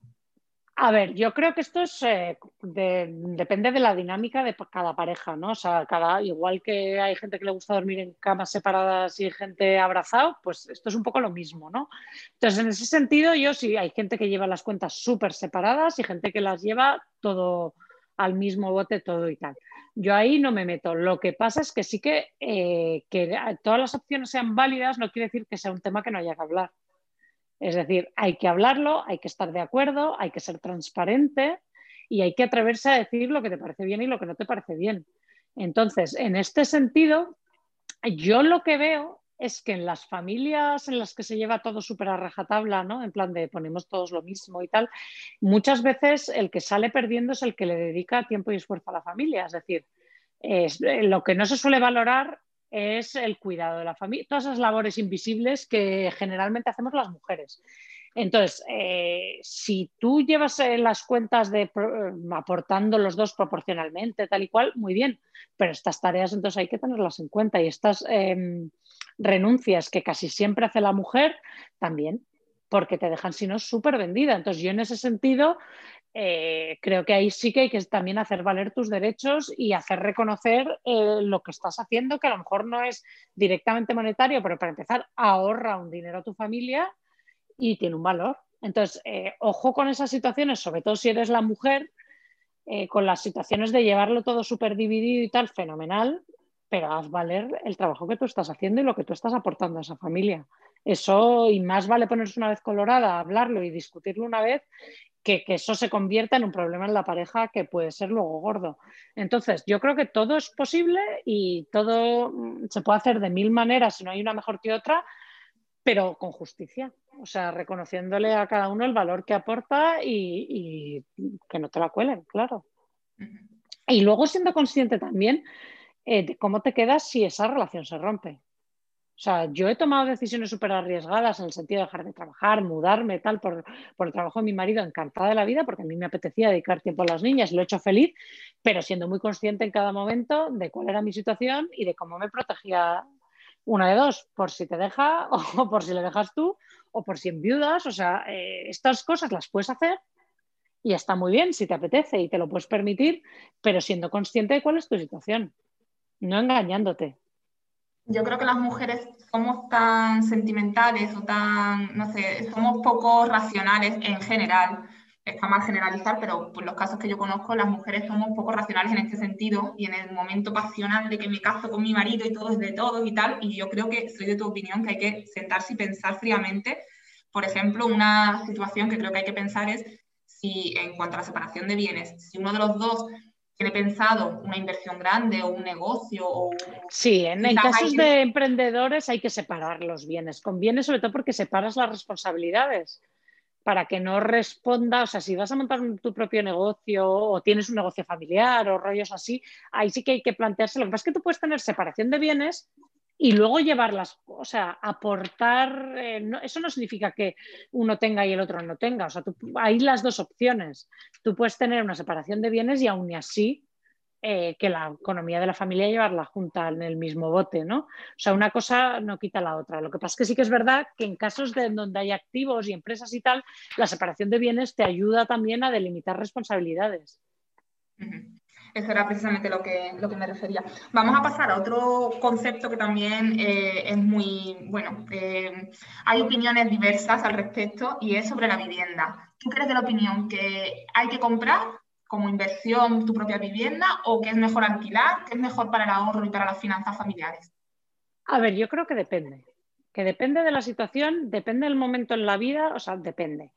a ver, yo creo que esto es, eh, depende de la dinámica de cada pareja, ¿no? O sea, cada, igual que hay gente que le gusta dormir en camas separadas y gente abrazado, pues esto es un poco lo mismo, ¿no? Entonces, en ese sentido, yo sí, hay gente que lleva las cuentas súper separadas y gente que las lleva todo al mismo bote, todo y tal. Yo ahí no me meto. Lo que pasa es que sí que, eh, que todas las opciones sean válidas no quiere decir que sea un tema que no haya que hablar. Es decir, hay que hablarlo, hay que estar de acuerdo, hay que ser transparente y hay que atreverse a decir lo que te parece bien y lo que no te parece bien. Entonces, en este sentido, yo lo que veo es que en las familias en las que se lleva todo súper a rajatabla, ¿no? En plan de ponemos todos lo mismo y tal, muchas veces el que sale perdiendo es el que le dedica tiempo y esfuerzo a la familia. Es decir, es, lo que no se suele valorar es el cuidado de la familia, todas esas labores invisibles que generalmente hacemos las mujeres. Entonces, eh, si tú llevas eh, las cuentas de eh, aportando los dos proporcionalmente, tal y cual, muy bien, pero estas tareas entonces hay que tenerlas en cuenta y estas em, renuncias que casi siempre hace la mujer, también, porque te dejan, si no, súper vendida. Entonces, yo en ese sentido eh, creo que ahí sí que hay que también hacer valer tus derechos y hacer reconocer eh, lo que estás haciendo, que a lo mejor no es directamente monetario, pero para empezar, ahorra un dinero a tu familia y tiene un valor. Entonces, eh, ojo con esas situaciones, sobre todo si eres la mujer, con las situaciones de llevarlo todo súper dividido y tal, fenomenal, pero haz valer el trabajo que tú estás haciendo y lo que tú estás aportando a esa familia. Eso, y más vale ponerse una vez colorada, hablarlo y discutirlo una vez que, eso se convierta en un problema en la pareja que puede ser luego gordo. Entonces, yo creo que todo es posible y todo mm, se puede hacer de mil maneras, si no hay una mejor que otra, pero con justicia. O sea, reconociéndole a cada uno el valor que aporta y, que no te la cuelen, claro. Y luego siendo consciente también eh, de cómo te quedas si esa relación se rompe. O sea, yo he tomado decisiones súper arriesgadas en el sentido de dejar de trabajar, mudarme, tal, por, el trabajo de mi marido, encantada de la vida, porque a mí me apetecía dedicar tiempo a las niñas, lo he hecho feliz, pero siendo muy consciente en cada momento de cuál era mi situación y de cómo me protegía una de dos, por si te deja o por si le dejas tú o por si enviudas. O sea, eh, estas cosas las puedes hacer y está muy bien si te apetece y te lo puedes permitir, pero siendo consciente de cuál es tu situación, no engañándote. Yo creo que las mujeres somos tan sentimentales o tan, no sé, somos poco racionales en general. Está mal generalizar, pero por los casos que yo conozco, las mujeres somos poco racionales en este sentido y en el momento pasional de que me caso con mi marido y todo es de todos y tal. Y yo creo que soy de tu opinión que hay que sentarse y pensar fríamente. Por ejemplo, una situación que creo que hay que pensar es si en cuanto a la separación de bienes, si uno de los dos tiene pensado una inversión grande o un negocio. O, sí, en, casos de emprendedores hay que separar los bienes. Conviene sobre todo porque separas las responsabilidades para que no responda, o sea, si vas a montar tu propio negocio o tienes un negocio familiar o rollos así, ahí sí que hay que plantearse. Lo que pasa es que tú puedes tener separación de bienes y luego llevarlas, o sea, aportar, eh, eso no significa que uno tenga y el otro no tenga, o sea, hay las dos opciones. Tú puedes tener una separación de bienes y aún así eh, que la economía de la familia llevarla junta en el mismo bote, ¿no? O sea, una cosa no quita la otra. Lo que pasa es que sí que es verdad que en casos de donde hay activos y empresas y tal, la separación de bienes te ayuda también a delimitar responsabilidades. Eso era precisamente lo que, lo que me refería. Vamos a pasar a otro concepto que también eh, es muy, bueno, eh, hay opiniones diversas al respecto y es sobre la vivienda. ¿Tú crees de la opinión que hay que comprar como inversión tu propia vivienda o que es mejor alquilar, que es mejor para el ahorro y para las finanzas familiares? A ver, yo creo que depende. Que depende de la situación, depende del momento en la vida, o sea, depende.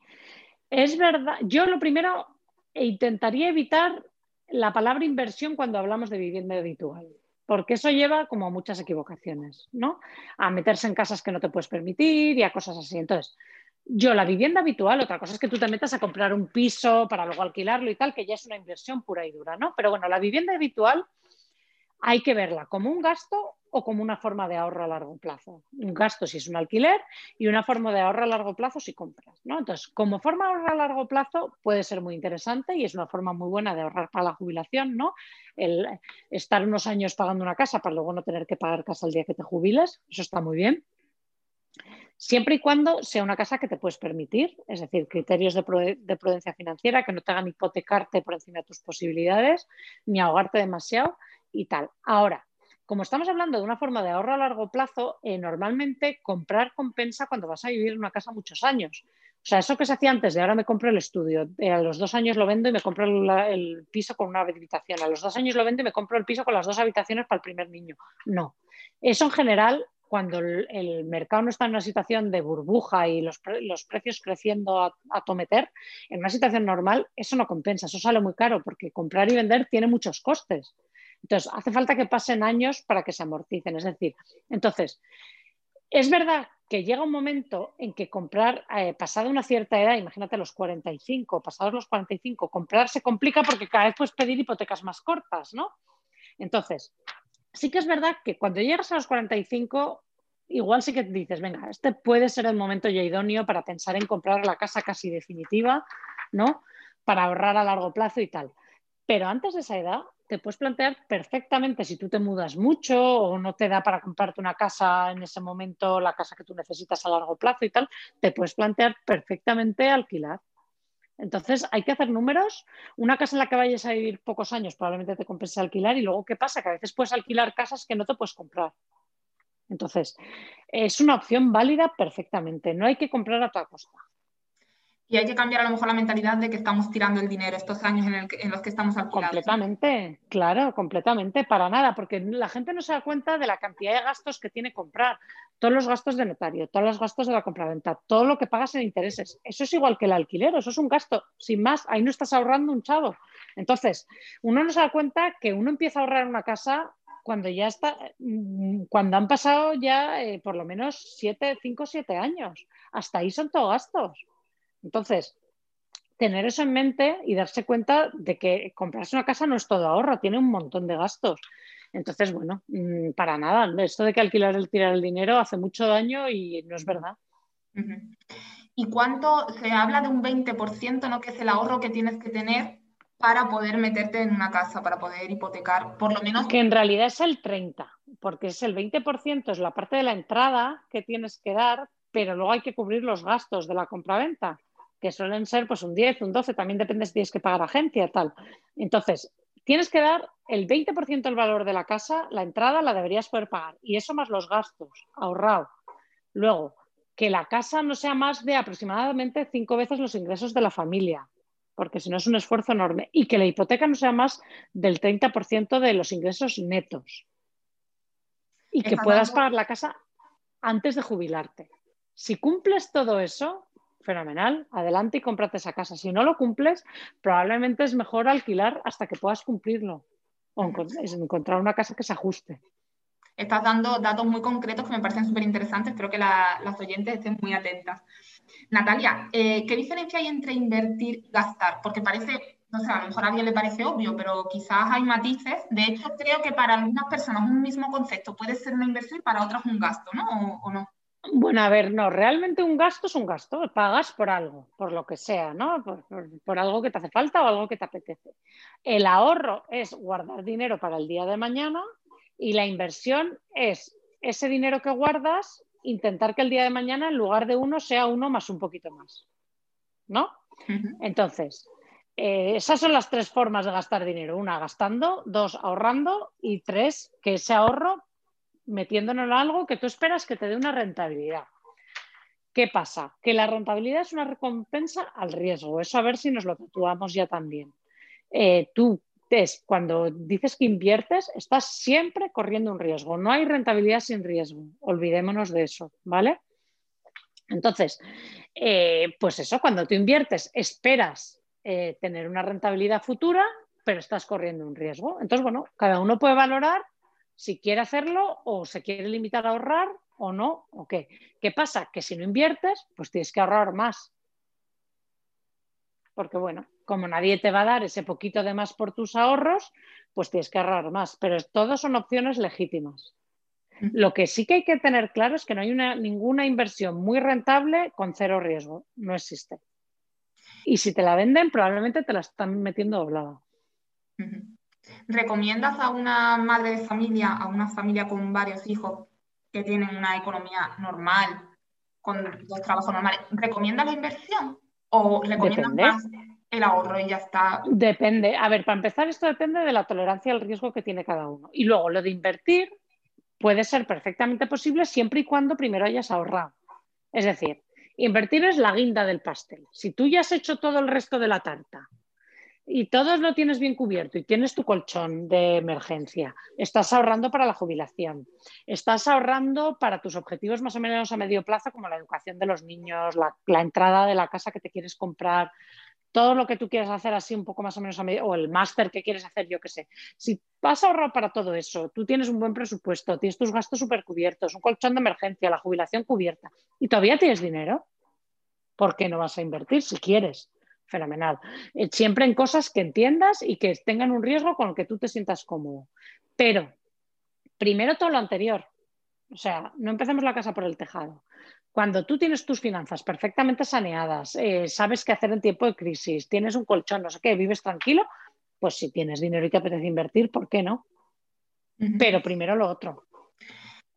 Es verdad, yo lo primero intentaría evitar la palabra inversión cuando hablamos de vivienda habitual, porque eso lleva como a muchas equivocaciones, ¿no? A meterse en casas que no te puedes permitir y a cosas así. Entonces, yo la vivienda habitual, otra cosa es que tú te metas a comprar un piso para luego alquilarlo y tal, que ya es una inversión pura y dura, ¿no? Pero bueno, la vivienda habitual hay que verla como un gasto o como una forma de ahorro a largo plazo. Un gasto si es un alquiler y una forma de ahorro a largo plazo si compras. ¿no? Entonces, como forma de ahorro a largo plazo puede ser muy interesante y es una forma muy buena de ahorrar para la jubilación, ¿no? El estar unos años pagando una casa para luego no tener que pagar casa el día que te jubiles, eso está muy bien. Siempre y cuando sea una casa que te puedes permitir, es decir, criterios de, prudencia financiera que no te hagan hipotecarte por encima de tus posibilidades ni ahogarte demasiado y tal. Ahora, como estamos hablando de una forma de ahorro a largo plazo, eh, normalmente comprar compensa cuando vas a vivir en una casa muchos años. O sea, eso que se hacía antes de ahora me compro el estudio, a los dos años lo vendo y me compro el, piso con una habitación, a los dos años lo vendo y me compro el piso con las dos habitaciones para el primer niño. No. Eso en general, cuando el, mercado no está en una situación de burbuja y los, precios creciendo a, a, tometer, en una situación normal eso no compensa, eso sale muy caro porque comprar y vender tiene muchos costes. Entonces, hace falta que pasen años para que se amorticen. Es decir, entonces, es verdad que llega un momento en que comprar, eh, pasada una cierta edad, imagínate los 45, pasados los 45, comprar se complica porque cada vez puedes pedir hipotecas más cortas, ¿no? Entonces, sí que es verdad que cuando llegas a los 45, igual sí que dices, venga, este puede ser el momento ya idóneo para pensar en comprar la casa casi definitiva, ¿no? Para ahorrar a largo plazo y tal. Pero antes de esa edad, te puedes plantear perfectamente si tú te mudas mucho o no te da para comprarte una casa en ese momento, la casa que tú necesitas a largo plazo y tal, te puedes plantear perfectamente alquilar. Entonces hay que hacer números. Una casa en la que vayas a vivir pocos años probablemente te compense alquilar y luego ¿qué pasa? Que a veces puedes alquilar casas que no te puedes comprar. Entonces, es una opción válida perfectamente. No hay que comprar a toda costa. Y hay que cambiar a lo mejor la mentalidad de que estamos tirando el dinero estos años en, los que estamos alquilando. Completamente, claro, completamente, para nada, porque la gente no se da cuenta de la cantidad de gastos que tiene comprar, todos los gastos de notario, todos los gastos de la compraventa, todo lo que pagas en intereses. Eso es igual que el alquiler, eso es un gasto, sin más, ahí no estás ahorrando un chavo. Entonces, uno no se da cuenta que uno empieza a ahorrar una casa cuando ya está, mm, cuando han pasado ya eh, por lo menos siete, cinco, siete años. Hasta ahí son todos gastos. Entonces, tener eso en mente y darse cuenta de que comprarse una casa no es todo ahorro, tiene un montón de gastos. Entonces, bueno, mm, para nada. Esto de que alquilar el tirar el dinero hace mucho daño y no es verdad. ¿Y cuánto? Se habla de un 20%, ¿no? Que es el ahorro que tienes que tener para poder meterte en una casa, para poder hipotecar, por lo menos. Que en realidad es el 30%, porque es el 20%, es la parte de la entrada que tienes que dar, pero luego hay que cubrir los gastos de la compraventa que suelen ser pues un 10, un 12, también depende si tienes que pagar agencia, tal. Entonces, tienes que dar el 20% del valor de la casa, la entrada la deberías poder pagar y eso más los gastos, ahorrado. Luego, que la casa no sea más de aproximadamente cinco veces los ingresos de la familia, porque si no es un esfuerzo enorme, y que la hipoteca no sea más del 30% de los ingresos netos. Y que puedas pagar la casa antes de jubilarte. Si cumples todo eso, fenomenal, adelante y cómprate esa casa. Si no lo cumples, probablemente es mejor alquilar hasta que puedas cumplirlo o encontrar una casa que se ajuste. Estás dando datos muy concretos que me parecen súper interesantes, espero que las oyentes estén muy atentas. Natalia, eh, ¿qué diferencia hay entre invertir y gastar? Porque parece, no sé, a lo mejor a alguien le parece obvio, pero quizás hay matices. De hecho, creo que para algunas personas un mismo concepto puede ser una inversión y para otras un gasto, ¿no? ¿O, no? Bueno, a ver, no, realmente un gasto es un gasto, pagas por algo, por lo que sea, ¿no? Por, algo que te hace falta o algo que te apetece. El ahorro es guardar dinero para el día de mañana y la inversión es ese dinero que guardas, intentar que el día de mañana en lugar de uno sea uno más un poquito más, ¿no? Entonces, Eh, esas son las tres formas de gastar dinero. Una, gastando, dos, ahorrando y tres, que ese ahorro metiéndolo en algo que tú esperas que te dé una rentabilidad. ¿Qué pasa? Que la rentabilidad es una recompensa al riesgo. Eso a ver si nos lo tatuamos ya también. Eh, tú cuando dices que inviertes, estás siempre corriendo un riesgo. No hay rentabilidad sin riesgo. Olvidémonos de eso, ¿vale? Entonces, eh, pues eso, cuando tú inviertes, esperas eh, tener una rentabilidad futura, pero estás corriendo un riesgo. Entonces, bueno, cada uno puede valorar si quiere hacerlo o se quiere limitar a ahorrar o no, o qué. ¿Qué pasa? Que si no inviertes, pues tienes que ahorrar más. Porque bueno, como nadie te va a dar ese poquito de más por tus ahorros, pues tienes que ahorrar más. Pero todos son opciones legítimas. Lo que sí que hay que tener claro es que no hay una, ninguna inversión muy rentable con cero riesgo. No existe. Y si te la venden, probablemente te la están metiendo doblada. ¿Recomiendas a una madre de familia, a una familia con varios hijos que tienen una economía normal, con dos trabajos normales, ¿recomiendas la inversión o recomiendas más el ahorro y ya está? Depende. A ver, para empezar, esto depende de la tolerancia al riesgo que tiene cada uno. Y luego, lo de invertir puede ser perfectamente posible siempre y cuando primero hayas ahorrado. Es decir, invertir es la guinda del pastel. Si tú ya has hecho todo el resto de la tarta y todo lo tienes bien cubierto y tienes tu colchón de emergencia, estás ahorrando para la jubilación, estás ahorrando para tus objetivos más o menos a medio plazo como la educación de los niños, la, entrada de la casa que te quieres comprar, todo lo que tú quieras hacer así un poco más o menos a medio, o el máster que quieres hacer, yo qué sé. Si vas a ahorrar para todo eso, tú tienes un buen presupuesto, tienes tus gastos súper cubiertos, un colchón de emergencia, la jubilación cubierta y todavía tienes dinero, ¿por qué no vas a invertir si quieres? Fenomenal. Eh, siempre en cosas que entiendas y que tengan un riesgo con el que tú te sientas cómodo. Pero, primero todo lo anterior. O sea, no empecemos la casa por el tejado. Cuando tú tienes tus finanzas perfectamente saneadas, eh, sabes qué hacer en tiempo de crisis, tienes un colchón, no sé qué, vives tranquilo, pues si tienes dinero y te apetece invertir, ¿por qué no? Pero primero lo otro.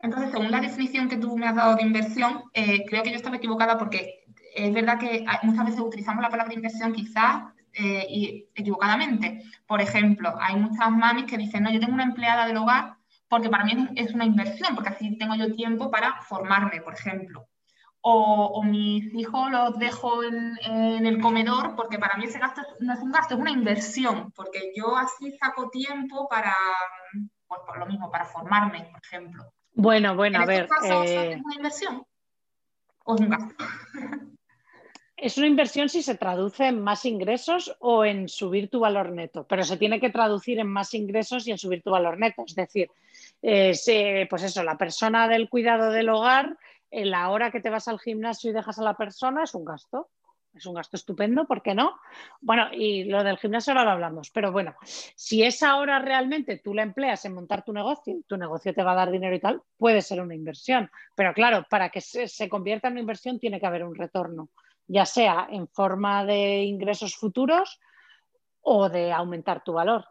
Entonces, según la definición que tú me has dado de inversión, eh, creo que yo estaba equivocada porque es verdad que muchas veces utilizamos la palabra inversión quizás eh, equivocadamente. Por ejemplo, hay muchas mamis que dicen, no, yo tengo una empleada del hogar porque para mí es una inversión, porque así tengo yo tiempo para formarme, por ejemplo. O, mis hijos los dejo en, el comedor porque para mí ese gasto no es un gasto, es una inversión, porque yo así saco tiempo para, pues por lo mismo, para formarme, por ejemplo. Bueno, bueno, a ver. Eh, ¿Es una inversión o es un gasto? Es una inversión si se traduce en más ingresos o en subir tu valor neto, pero se tiene que traducir en más ingresos y en subir tu valor neto. Es decir, eh, pues eso, la persona del cuidado del hogar, en la hora que te vas al gimnasio y dejas a la persona es un gasto. Es un gasto estupendo, ¿por qué no? Bueno, y lo del gimnasio ahora lo hablamos, pero bueno, si esa hora realmente tú la empleas en montar tu negocio, tu negocio te va a dar dinero y tal, puede ser una inversión. Pero claro, para que se convierta en una inversión tiene que haber un retorno ya sea en forma de ingresos futuros o de aumentar tu valor.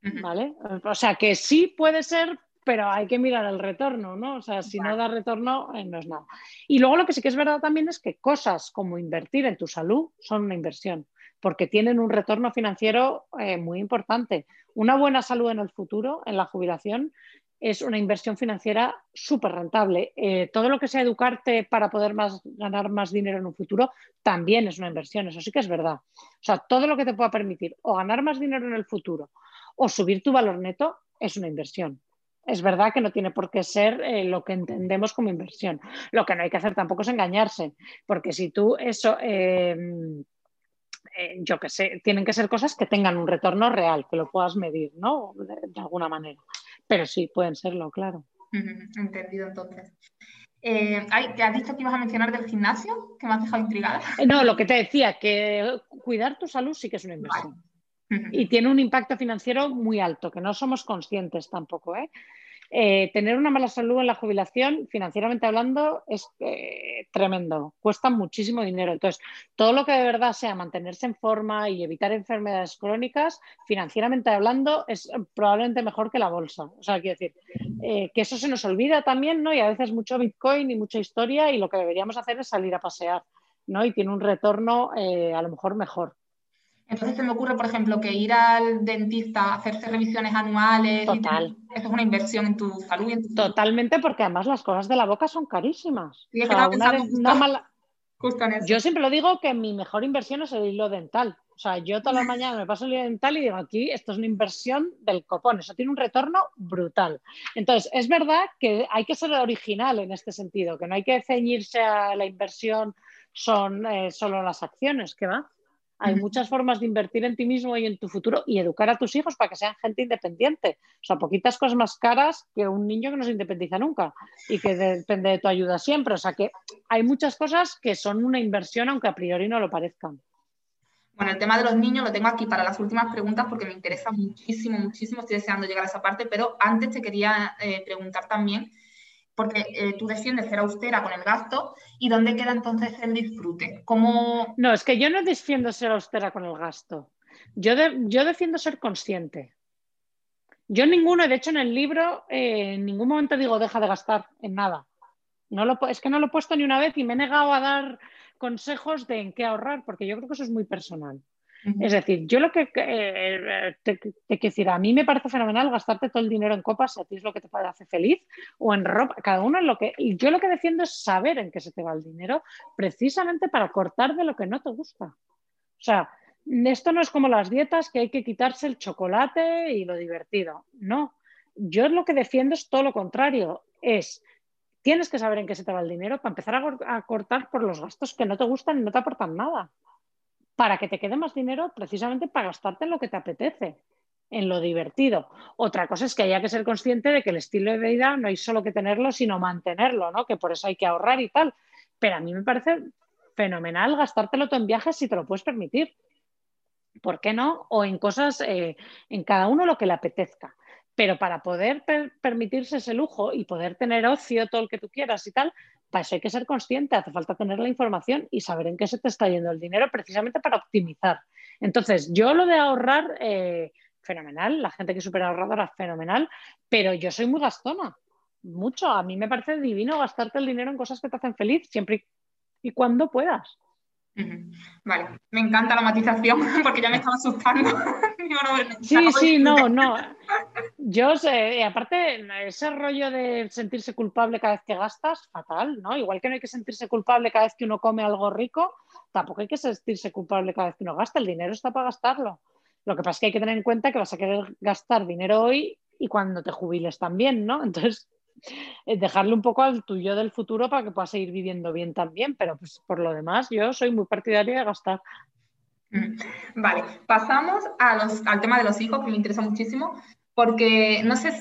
¿Vale? O sea que sí puede ser, pero hay que mirar el retorno, ¿no? O sea, si no da retorno, eh, no es nada. Y luego lo que sí que es verdad también es que cosas como invertir en tu salud son una inversión, porque tienen un retorno financiero eh, muy importante. Una buena salud en el futuro, en la jubilación, es una inversión financiera súper rentable. Eh, todo lo que sea educarte para poder más, ganar más dinero en un futuro también es una inversión, eso sí que es verdad. O sea, todo lo que te pueda permitir o ganar más dinero en el futuro o subir tu valor neto es una inversión. Es verdad que no tiene por qué ser eh, lo que entendemos como inversión. Lo que no hay que hacer tampoco es engañarse, porque si tú eso... Em, eh, yo qué sé, tienen que ser cosas que tengan un retorno real, que lo puedas medir, ¿no? de alguna manera. Pero sí, pueden serlo, claro. Entendido entonces. Eh, ¿Te has dicho que ibas a mencionar del gimnasio? Que me has dejado intrigada. Eh, no, lo que te decía, que cuidar tu salud sí que es una inversión. Y tiene un impacto financiero muy alto, que no somos conscientes tampoco. ¿eh? Eh, tener una mala salud en la jubilación, financieramente hablando, es eh, tremendo, cuesta muchísimo dinero. Entonces, todo lo que de verdad sea mantenerse en forma y evitar enfermedades crónicas, financieramente hablando, es probablemente mejor que la bolsa. O sea, quiero decir, eh, que eso se nos olvida también, ¿no? Y a veces mucho Bitcoin y mucha historia, y lo que deberíamos hacer es salir a pasear, ¿no? Y tiene un retorno a lo mejor mejor. Entonces se me ocurre, por ejemplo, que ir al dentista, hacerse revisiones anuales, Total. eso es una inversión en tu salud y en tu Totalmente, porque además las cosas de la boca son carísimas. Sí, es O que sea, estaba una justo- mala- Justo en eso. Yo siempre lo digo que mi mejor inversión es el hilo dental. O sea, yo todas las mañanas me paso el hilo dental y digo, aquí esto es una inversión del copón, eso tiene un retorno brutal. Entonces, es verdad que hay que ser original en este sentido, que no hay que ceñirse a la inversión, son eh, solo las acciones, que va. Hay muchas formas de invertir en ti mismo y en tu futuro y educar a tus hijos para que sean gente independiente. O sea, poquitas cosas más caras que un niño que no se independiza nunca y que depende de tu ayuda siempre. O sea, que hay muchas cosas que son una inversión aunque a priori no lo parezcan. Bueno, el tema de los niños lo tengo aquí para las últimas preguntas porque me interesa muchísimo, muchísimo. Estoy deseando llegar a esa parte, pero antes te quería eh, preguntar también, porque eh, tú defiendes ser austera con el gasto, ¿y dónde queda entonces el disfrute? ¿Cómo, No, es que yo no defiendo ser austera con el gasto. Yo, yo defiendo ser consciente. Yo ninguno, de hecho en el libro, eh, en ningún momento digo deja de gastar en nada. No lo, es que no lo he puesto ni una vez y me he negado a dar consejos de en qué ahorrar, porque yo creo que eso es muy personal. Es decir, yo lo que eh, te, te quiero decir, a mí me parece fenomenal gastarte todo el dinero en copas si a ti es lo que te hace feliz o en ropa, cada uno en lo que. Y yo lo que defiendo es saber en qué se te va el dinero, precisamente para cortar de lo que no te gusta. O sea, esto no es como las dietas que hay que quitarse el chocolate y lo divertido. No, yo lo que defiendo es todo lo contrario. Es tienes que saber en qué se te va el dinero para empezar a, a cortar por los gastos que no te gustan y no te aportan nada para que te quede más dinero precisamente para gastarte en lo que te apetece, en lo divertido. Otra cosa es que haya que ser consciente de que el estilo de vida no hay solo que tenerlo, sino mantenerlo, ¿no? Que por eso hay que ahorrar y tal. Pero a mí me parece fenomenal gastártelo tú en viajes si te lo puedes permitir. ¿Por qué no? O en cosas, eh, en cada uno lo que le apetezca. Pero para poder per- permitirse ese lujo y poder tener ocio, todo el que tú quieras y tal, para eso hay que ser consciente, hace falta tener la información y saber en qué se te está yendo el dinero precisamente para optimizar. Entonces, yo lo de ahorrar, eh, fenomenal, la gente que es súper ahorradora, fenomenal, pero yo soy muy gastona, mucho. A mí me parece divino gastarte el dinero en cosas que te hacen feliz, siempre y cuando puedas. Vale, me encanta la matización porque ya me estaba asustando. Sí, sí, no, no. Yo sé, aparte, ese rollo de sentirse culpable cada vez que gastas, fatal, ¿no? Igual que no hay que sentirse culpable cada vez que uno come algo rico, tampoco hay que sentirse culpable cada vez que uno gasta. El dinero está para gastarlo. Lo que pasa es que hay que tener en cuenta que vas a querer gastar dinero hoy y cuando te jubiles también, ¿no? Entonces, dejarle un poco al tuyo del futuro para que puedas seguir viviendo bien también, pero pues por lo demás yo soy muy partidaria de gastar. Mm. Vale, pasamos a los, al tema de los hijos, que me interesa muchísimo, porque no sé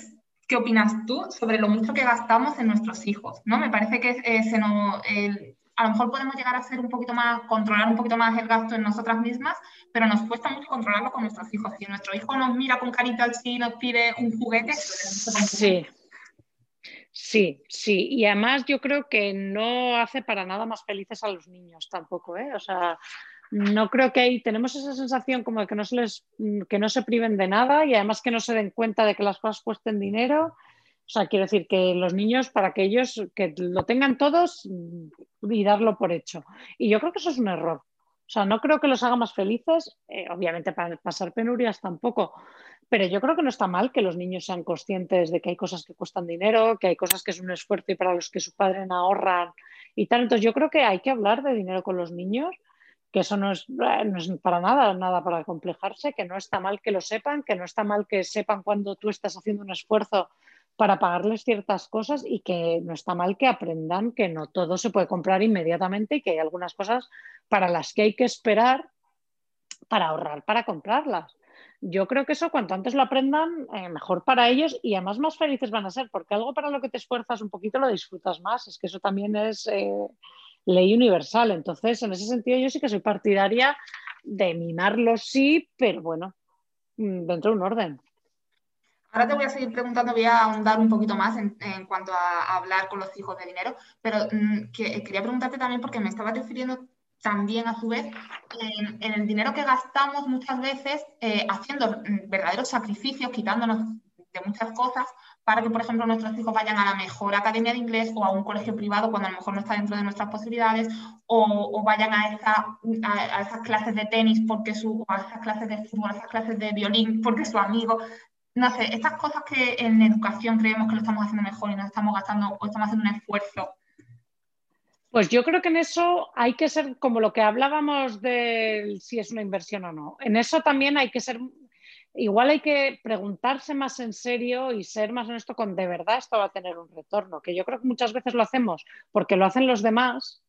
qué opinas tú sobre lo mucho que gastamos en nuestros hijos, ¿no? Me parece que eh, se nos, el- a lo mejor podemos llegar a ser un poquito más, controlar un poquito más el gasto en nosotras mismas, pero nos cuesta mucho controlarlo con nuestros hijos. Si nuestro hijo nos mira con carita al sí y nos pide un juguete, Sí, sí, sí. Y además yo creo que no hace para nada más felices a los niños tampoco, ¿eh? O sea, no creo que ahí tenemos esa sensación como de que no se les, que no se priven de nada y además que no se den cuenta de que las cosas cuesten dinero. O sea, quiero decir que los niños, para que ellos que lo tengan todos mm, y darlo por hecho. Y yo creo que eso es un error. O sea, no creo que los haga más felices, eh, obviamente para pasar penurias tampoco, pero yo creo que no está mal que los niños sean conscientes de que hay cosas que cuestan dinero, que hay cosas que es un esfuerzo y para los que su padre no ahorran y tal. Entonces yo creo que hay que hablar de dinero con los niños, que eso no es, eh, no es para nada, nada para complejarse, que no está mal que lo sepan, que no está mal que sepan cuando tú estás haciendo un esfuerzo para pagarles ciertas cosas y que no está mal que aprendan que no todo se puede comprar inmediatamente y que hay algunas cosas para las que hay que esperar para ahorrar, para comprarlas. Yo creo que eso cuanto antes lo aprendan, eh, mejor para ellos y además más felices van a ser, porque algo para lo que te esfuerzas un poquito lo disfrutas más. Es que eso también es eh, ley universal. Entonces, en ese sentido, yo sí que soy partidaria de mimarlos, sí, pero bueno, mm, dentro de un orden. Ahora te voy a seguir preguntando, voy a ahondar un poquito más en, cuanto a, hablar con los hijos de dinero, pero mm, que, quería preguntarte también porque me estabas refiriendo también a su vez en, el dinero que gastamos muchas veces eh, haciendo mm, verdaderos sacrificios, quitándonos muchas cosas para que, por ejemplo, nuestros hijos vayan a la mejor academia de inglés o a un colegio privado cuando a lo mejor no está dentro de nuestras posibilidades o, vayan a, a, esas clases de tenis porque su, a esas clases de fútbol, a esas clases de violín porque su amigo. No sé, estas cosas que en educación creemos que lo estamos haciendo mejor y nos estamos gastando o estamos haciendo un esfuerzo pues yo creo que en eso hay que ser como lo que hablábamos de si es una inversión o no. En eso también hay que ser, igual hay que preguntarse más en serio y ser más honesto con de verdad esto va a tener un retorno, que yo creo que muchas veces lo hacemos porque lo hacen los demás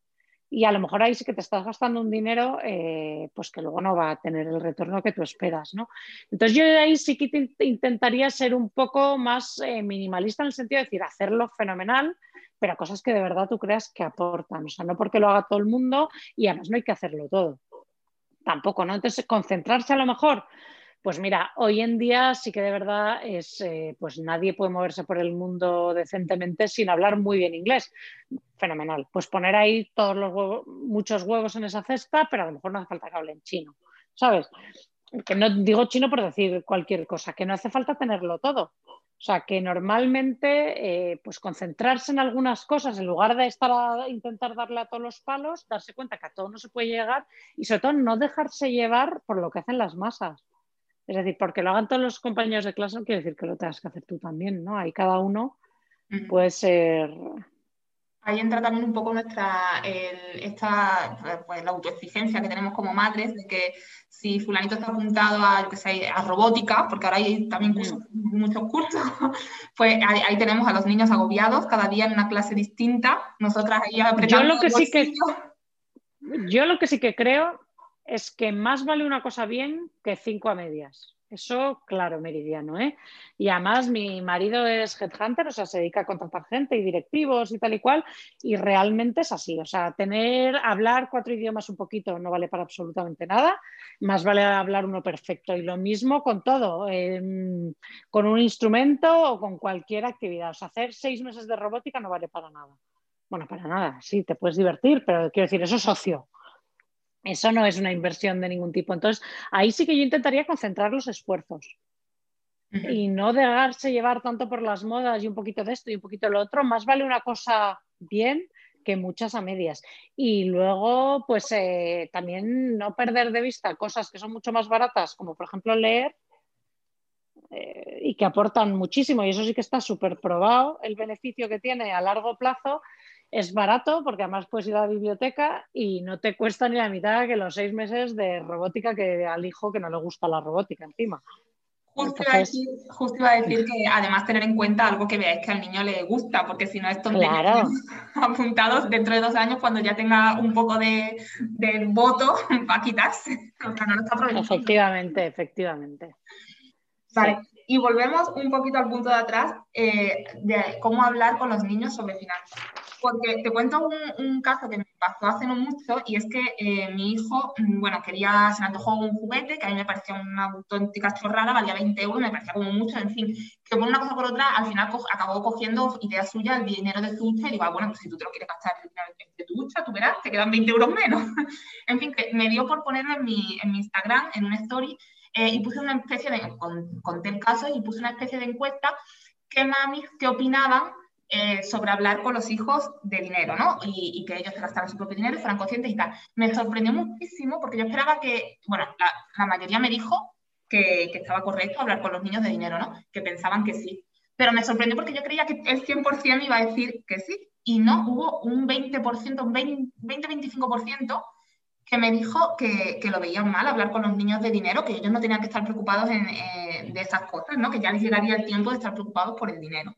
y a lo mejor ahí sí que te estás gastando un dinero eh, pues que luego no va a tener el retorno que tú esperas, ¿no? Entonces yo ahí sí que intentaría ser un poco más eh, minimalista en el sentido de decir, hacerlo fenomenal, pero cosas que de verdad tú creas que aportan, o sea, no porque lo haga todo el mundo y además no hay que hacerlo todo. Tampoco, ¿no? Entonces, concentrarse a lo mejor, pues mira, hoy en día sí que de verdad es, eh, pues nadie puede moverse por el mundo decentemente sin hablar muy bien inglés. Fenomenal. Pues poner ahí todos los huevos, muchos huevos en esa cesta, pero a lo mejor no hace falta que hablen chino, ¿sabes? Que no digo chino por decir cualquier cosa, que no hace falta tenerlo todo. O sea, que normalmente eh, pues concentrarse en algunas cosas en lugar de estar a intentar darle a todos los palos, darse cuenta que a todo no se puede llegar y sobre todo no dejarse llevar por lo que hacen las masas. Es decir, porque lo hagan todos los compañeros de clase no quiere decir que lo tengas que hacer tú también, ¿no? Ahí cada uno puede ser ahí entra también un poco nuestra esta, pues, la autoexigencia que tenemos como madres, de que si fulanito está apuntado a, yo que sé, a robótica, porque ahora hay también muchos cursos, pues ahí, tenemos a los niños agobiados, cada día en una clase distinta, nosotras ahí apretando yo lo que sí que Yo lo que sí que creo es que más vale una cosa bien que cinco a medias. Eso, claro, meridiano, ¿eh? Y además mi marido es headhunter, o sea, se dedica a contratar gente y directivos y tal y cual, y realmente es así, o sea, tener, hablar cuatro idiomas un poquito no vale para absolutamente nada, más vale hablar uno perfecto, y lo mismo con todo, em, con un instrumento o con cualquier actividad, o sea, hacer seis meses de robótica no vale para nada. Bueno, para nada, sí, te puedes divertir, pero quiero decir, eso es ocio. Eso no es una inversión de ningún tipo. Entonces, ahí sí que yo intentaría concentrar los esfuerzos y no dejarse llevar tanto por las modas y un poquito de esto y un poquito de lo otro. Más vale una cosa bien que muchas a medias. Y luego, pues eh, también no perder de vista cosas que son mucho más baratas, como por ejemplo leer, eh, y que aportan muchísimo. Y eso sí que está súper probado, el beneficio que tiene a largo plazo es barato porque además puedes ir a la biblioteca y no te cuesta ni la mitad que los seis meses de robótica que al hijo que no le gusta la robótica encima. Justo, iba a decir, que además tener en cuenta algo que veáis que al niño le gusta, porque si no es tontería apuntados dentro de dos años cuando ya tenga un poco de, voto va a quitarse. efectivamente, efectivamente. Vale. Y volvemos un poquito al punto de atrás eh, de cómo hablar con los niños sobre finanzas. Porque te cuento un, caso que me pasó hace no mucho y es que eh, mi hijo, mm, bueno, quería, se me antojó un juguete que a mí me parecía una auténtica chorrada, valía 20 euros, me parecía como mucho, en fin, que por una cosa por otra al final acabó cogiendo idea suya el dinero de su hucha y digo, ah, bueno, pues si tú te lo quieres gastar de tu tú verás, te quedan 20 euros menos. en fin, que me dio por ponerlo en mi, Instagram, en una story, eh, y puse una especie de, conté el caso y puse una especie de encuesta que mami, qué opinaban eh, sobre hablar con los hijos de dinero, ¿no? Y, que ellos gastaran su propio dinero y fueran conscientes y tal. Me sorprendió muchísimo porque yo esperaba que, bueno, la, mayoría me dijo que, estaba correcto hablar con los niños de dinero, ¿no? Que pensaban que sí. Pero me sorprendió porque yo creía que el 100% iba a decir que sí. Y no, hubo un 20%, un 20-25% que me dijo que, lo veían mal hablar con los niños de dinero, que ellos no tenían que estar preocupados eh, de esas cosas, ¿no? que ya les llegaría el tiempo de estar preocupados por el dinero.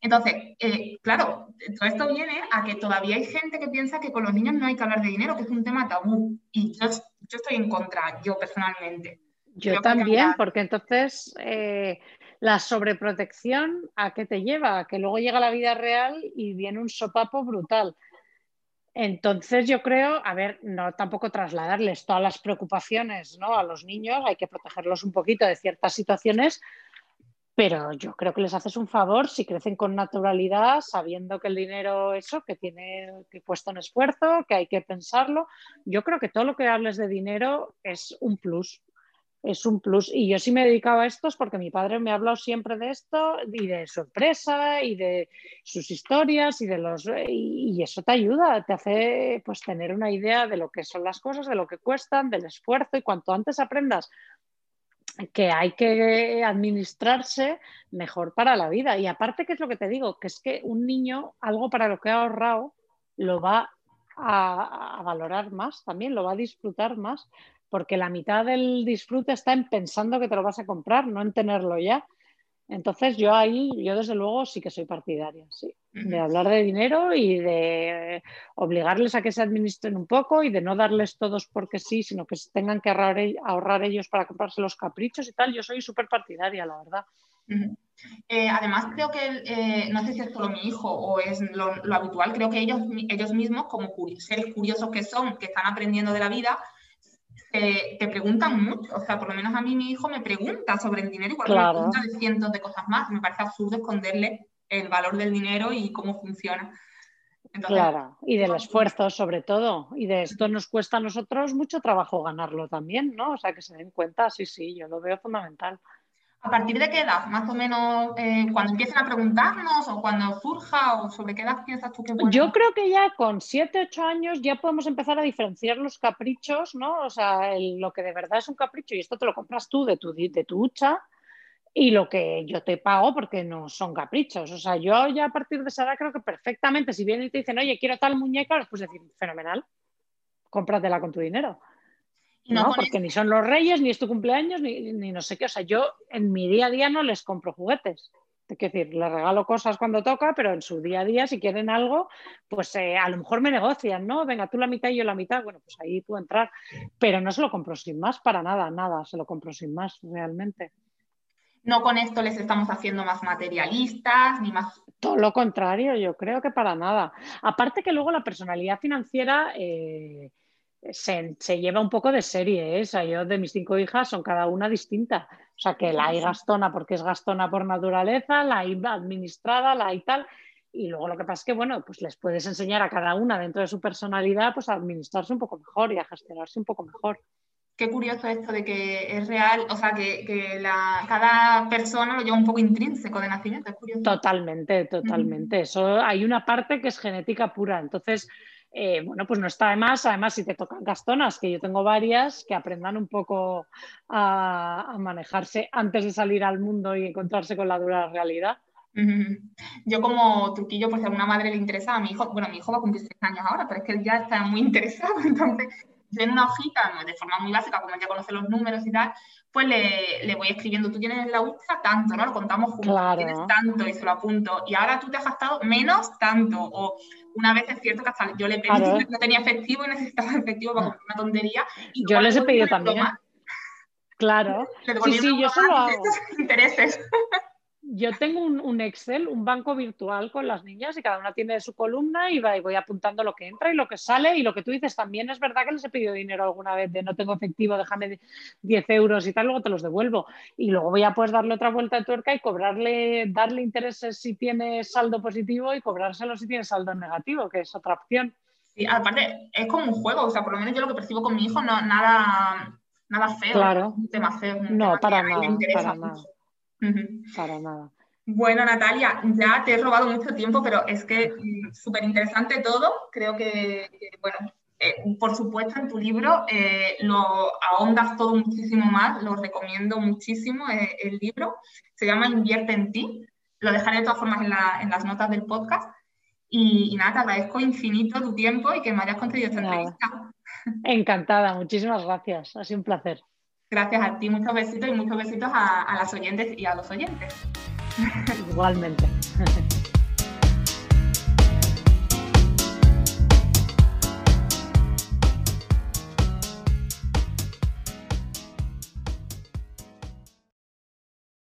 Entonces, eh, claro, todo esto viene a que todavía hay gente que piensa que con los niños no hay que hablar de dinero, que es un tema tabú. Y yo, estoy en contra, yo personalmente. Yo también, porque entonces eh, la sobreprotección, ¿a qué te lleva? A que luego llega la vida real y viene un sopapo brutal. Entonces yo creo, a ver, no tampoco trasladarles todas las preocupaciones ¿no? a los niños, hay que protegerlos un poquito de ciertas situaciones, pero yo creo que les haces un favor si crecen con naturalidad, sabiendo que el dinero, eso, que tiene que puesto un esfuerzo, que hay que pensarlo. Yo creo que todo lo que hables de dinero es un plus, es un plus. Y yo sí me he dedicado a esto porque mi padre me ha hablado siempre de esto y de su empresa y de sus historias y de los y, eso te ayuda, te hace pues tener una idea de lo que son las cosas, de lo que cuestan, del esfuerzo y cuanto antes aprendas que hay que administrarse mejor para la vida. Y aparte, ¿qué es lo que te digo? Que es que un niño, algo para lo que ha ahorrado, lo va a, a valorar más también, lo va a disfrutar más porque la mitad del disfrute está en pensando que te lo vas a comprar, no en tenerlo ya. Entonces yo ahí, yo desde luego sí que soy partidaria, sí, de hablar de dinero y de obligarles a que se administren un poco y de no darles todos porque sí, sino que tengan que ahorrar, ahorrar ellos para comprarse los caprichos y tal. Yo soy súper partidaria, la verdad. Eh, además, creo que, eh, no sé si es solo mi hijo o es lo, habitual, creo que ellos, ellos mismos, como seres curiosos que son, que están aprendiendo de la vida, te preguntan mucho, o sea, por lo menos a mí mi hijo me pregunta sobre el dinero, igual me pregunta de cientos de cosas más. Me parece absurdo esconderle el valor del dinero y cómo funciona. claro, y del esfuerzo sobre todo. Y de esto nos cuesta a nosotros mucho trabajo ganarlo también, ¿no? O sea, que se den cuenta, sí, sí, yo lo veo fundamental. ¿A partir de qué edad, más o menos, eh, cuando empiecen a preguntarnos o cuando surja o sobre qué edad piensas tú que bueno? Yo creo que ya con 7, 8 años ya podemos empezar a diferenciar los caprichos, ¿no? O sea, lo que de verdad es un capricho y esto te lo compras tú de tu, de tu hucha y lo que yo te pago porque no son caprichos. O sea, yo ya a partir de esa edad creo que perfectamente, si vienen y te dicen, oye, quiero tal muñeca, pues puedes decir, fenomenal, cómpratela con tu dinero. No, porque ni son los reyes, ni es tu cumpleaños, ni, no sé qué. O sea, yo en mi día a día no les compro juguetes. Es decir, les regalo cosas cuando toca, pero en su día a día, si quieren algo, pues eh, a lo mejor me negocian, ¿no? Venga, tú la mitad y yo la mitad. Bueno, pues ahí puedo entrar. Pero no se lo compro sin más, para nada, nada. Se lo compro sin más, realmente. No con esto les estamos haciendo más materialistas, ni más... Todo lo contrario, yo creo que para nada. Aparte que luego la personalidad financiera... Eh, se, lleva un poco de serie. ¿eh? yo de mis cinco hijas son cada una distinta. O sea, que la hay gastona porque es gastona por naturaleza, la hay administrada, la hay tal. Y luego lo que pasa es que, bueno, pues les puedes enseñar a cada una dentro de su personalidad pues a administrarse un poco mejor y a gestionarse un poco mejor. Qué curioso esto de que es real, o sea, que, la, cada persona lo lleva un poco intrínseco de nacimiento, es curioso. Totalmente, totalmente. Eso hay una parte que es genética pura. Entonces, eh, bueno, pues no está de más, además si te tocan gastonas, que yo tengo varias, que aprendan un poco a, manejarse antes de salir al mundo y encontrarse con la dura realidad. Yo como truquillo, pues a una madre le interesa a mi hijo, bueno, mi hijo va a cumplir seis años ahora, pero es que él ya está muy interesado, entonces en una hojita, de forma muy básica, como ya conoce los números y tal, pues le, le voy escribiendo, tú tienes en la hucha tanto, ¿no? Lo contamos juntos, tienes tanto y se lo apunto, y ahora tú te has gastado menos tanto, o una vez es cierto que hasta yo le pedí, no tenía efectivo y necesitaba efectivo para comprar una tontería. Y yo les he pedido también. Claro. Sí, sí, yo solo hago. Intereses. Yo tengo un, Excel, un banco virtual con las niñas y cada una tiene su columna y, voy apuntando lo que entra y lo que sale y lo que tú dices también es verdad que les he pedido dinero alguna vez de no tengo efectivo, déjame 10 euros y tal, luego te los devuelvo y luego voy a pues darle otra vuelta de tuerca y cobrarle, darle intereses si tiene saldo positivo y cobrárselo si tiene saldo negativo, que es otra opción. Sí, aparte es como un juego, o sea, por lo menos yo lo que percibo con mi hijo no nada, nada feo, claro. un tema feo. no, para nada, para nada. Para nada. Bueno, Natalia, ya te he robado mucho tiempo, pero es que mm, súper interesante todo. Creo que, bueno, eh, por supuesto, en tu libro eh, lo ahondas todo muchísimo más. Lo recomiendo muchísimo eh, el libro. Se llama Invierte en ti. Lo dejaré de todas formas en, las notas del podcast. Y, nada, te agradezco infinito tu tiempo y que me hayas concedido esta entrevista. Encantada, muchísimas gracias. Ha sido un placer. Gracias a ti, muchos besitos y muchos besitos a, a las oyentes y a los oyentes. Igualmente.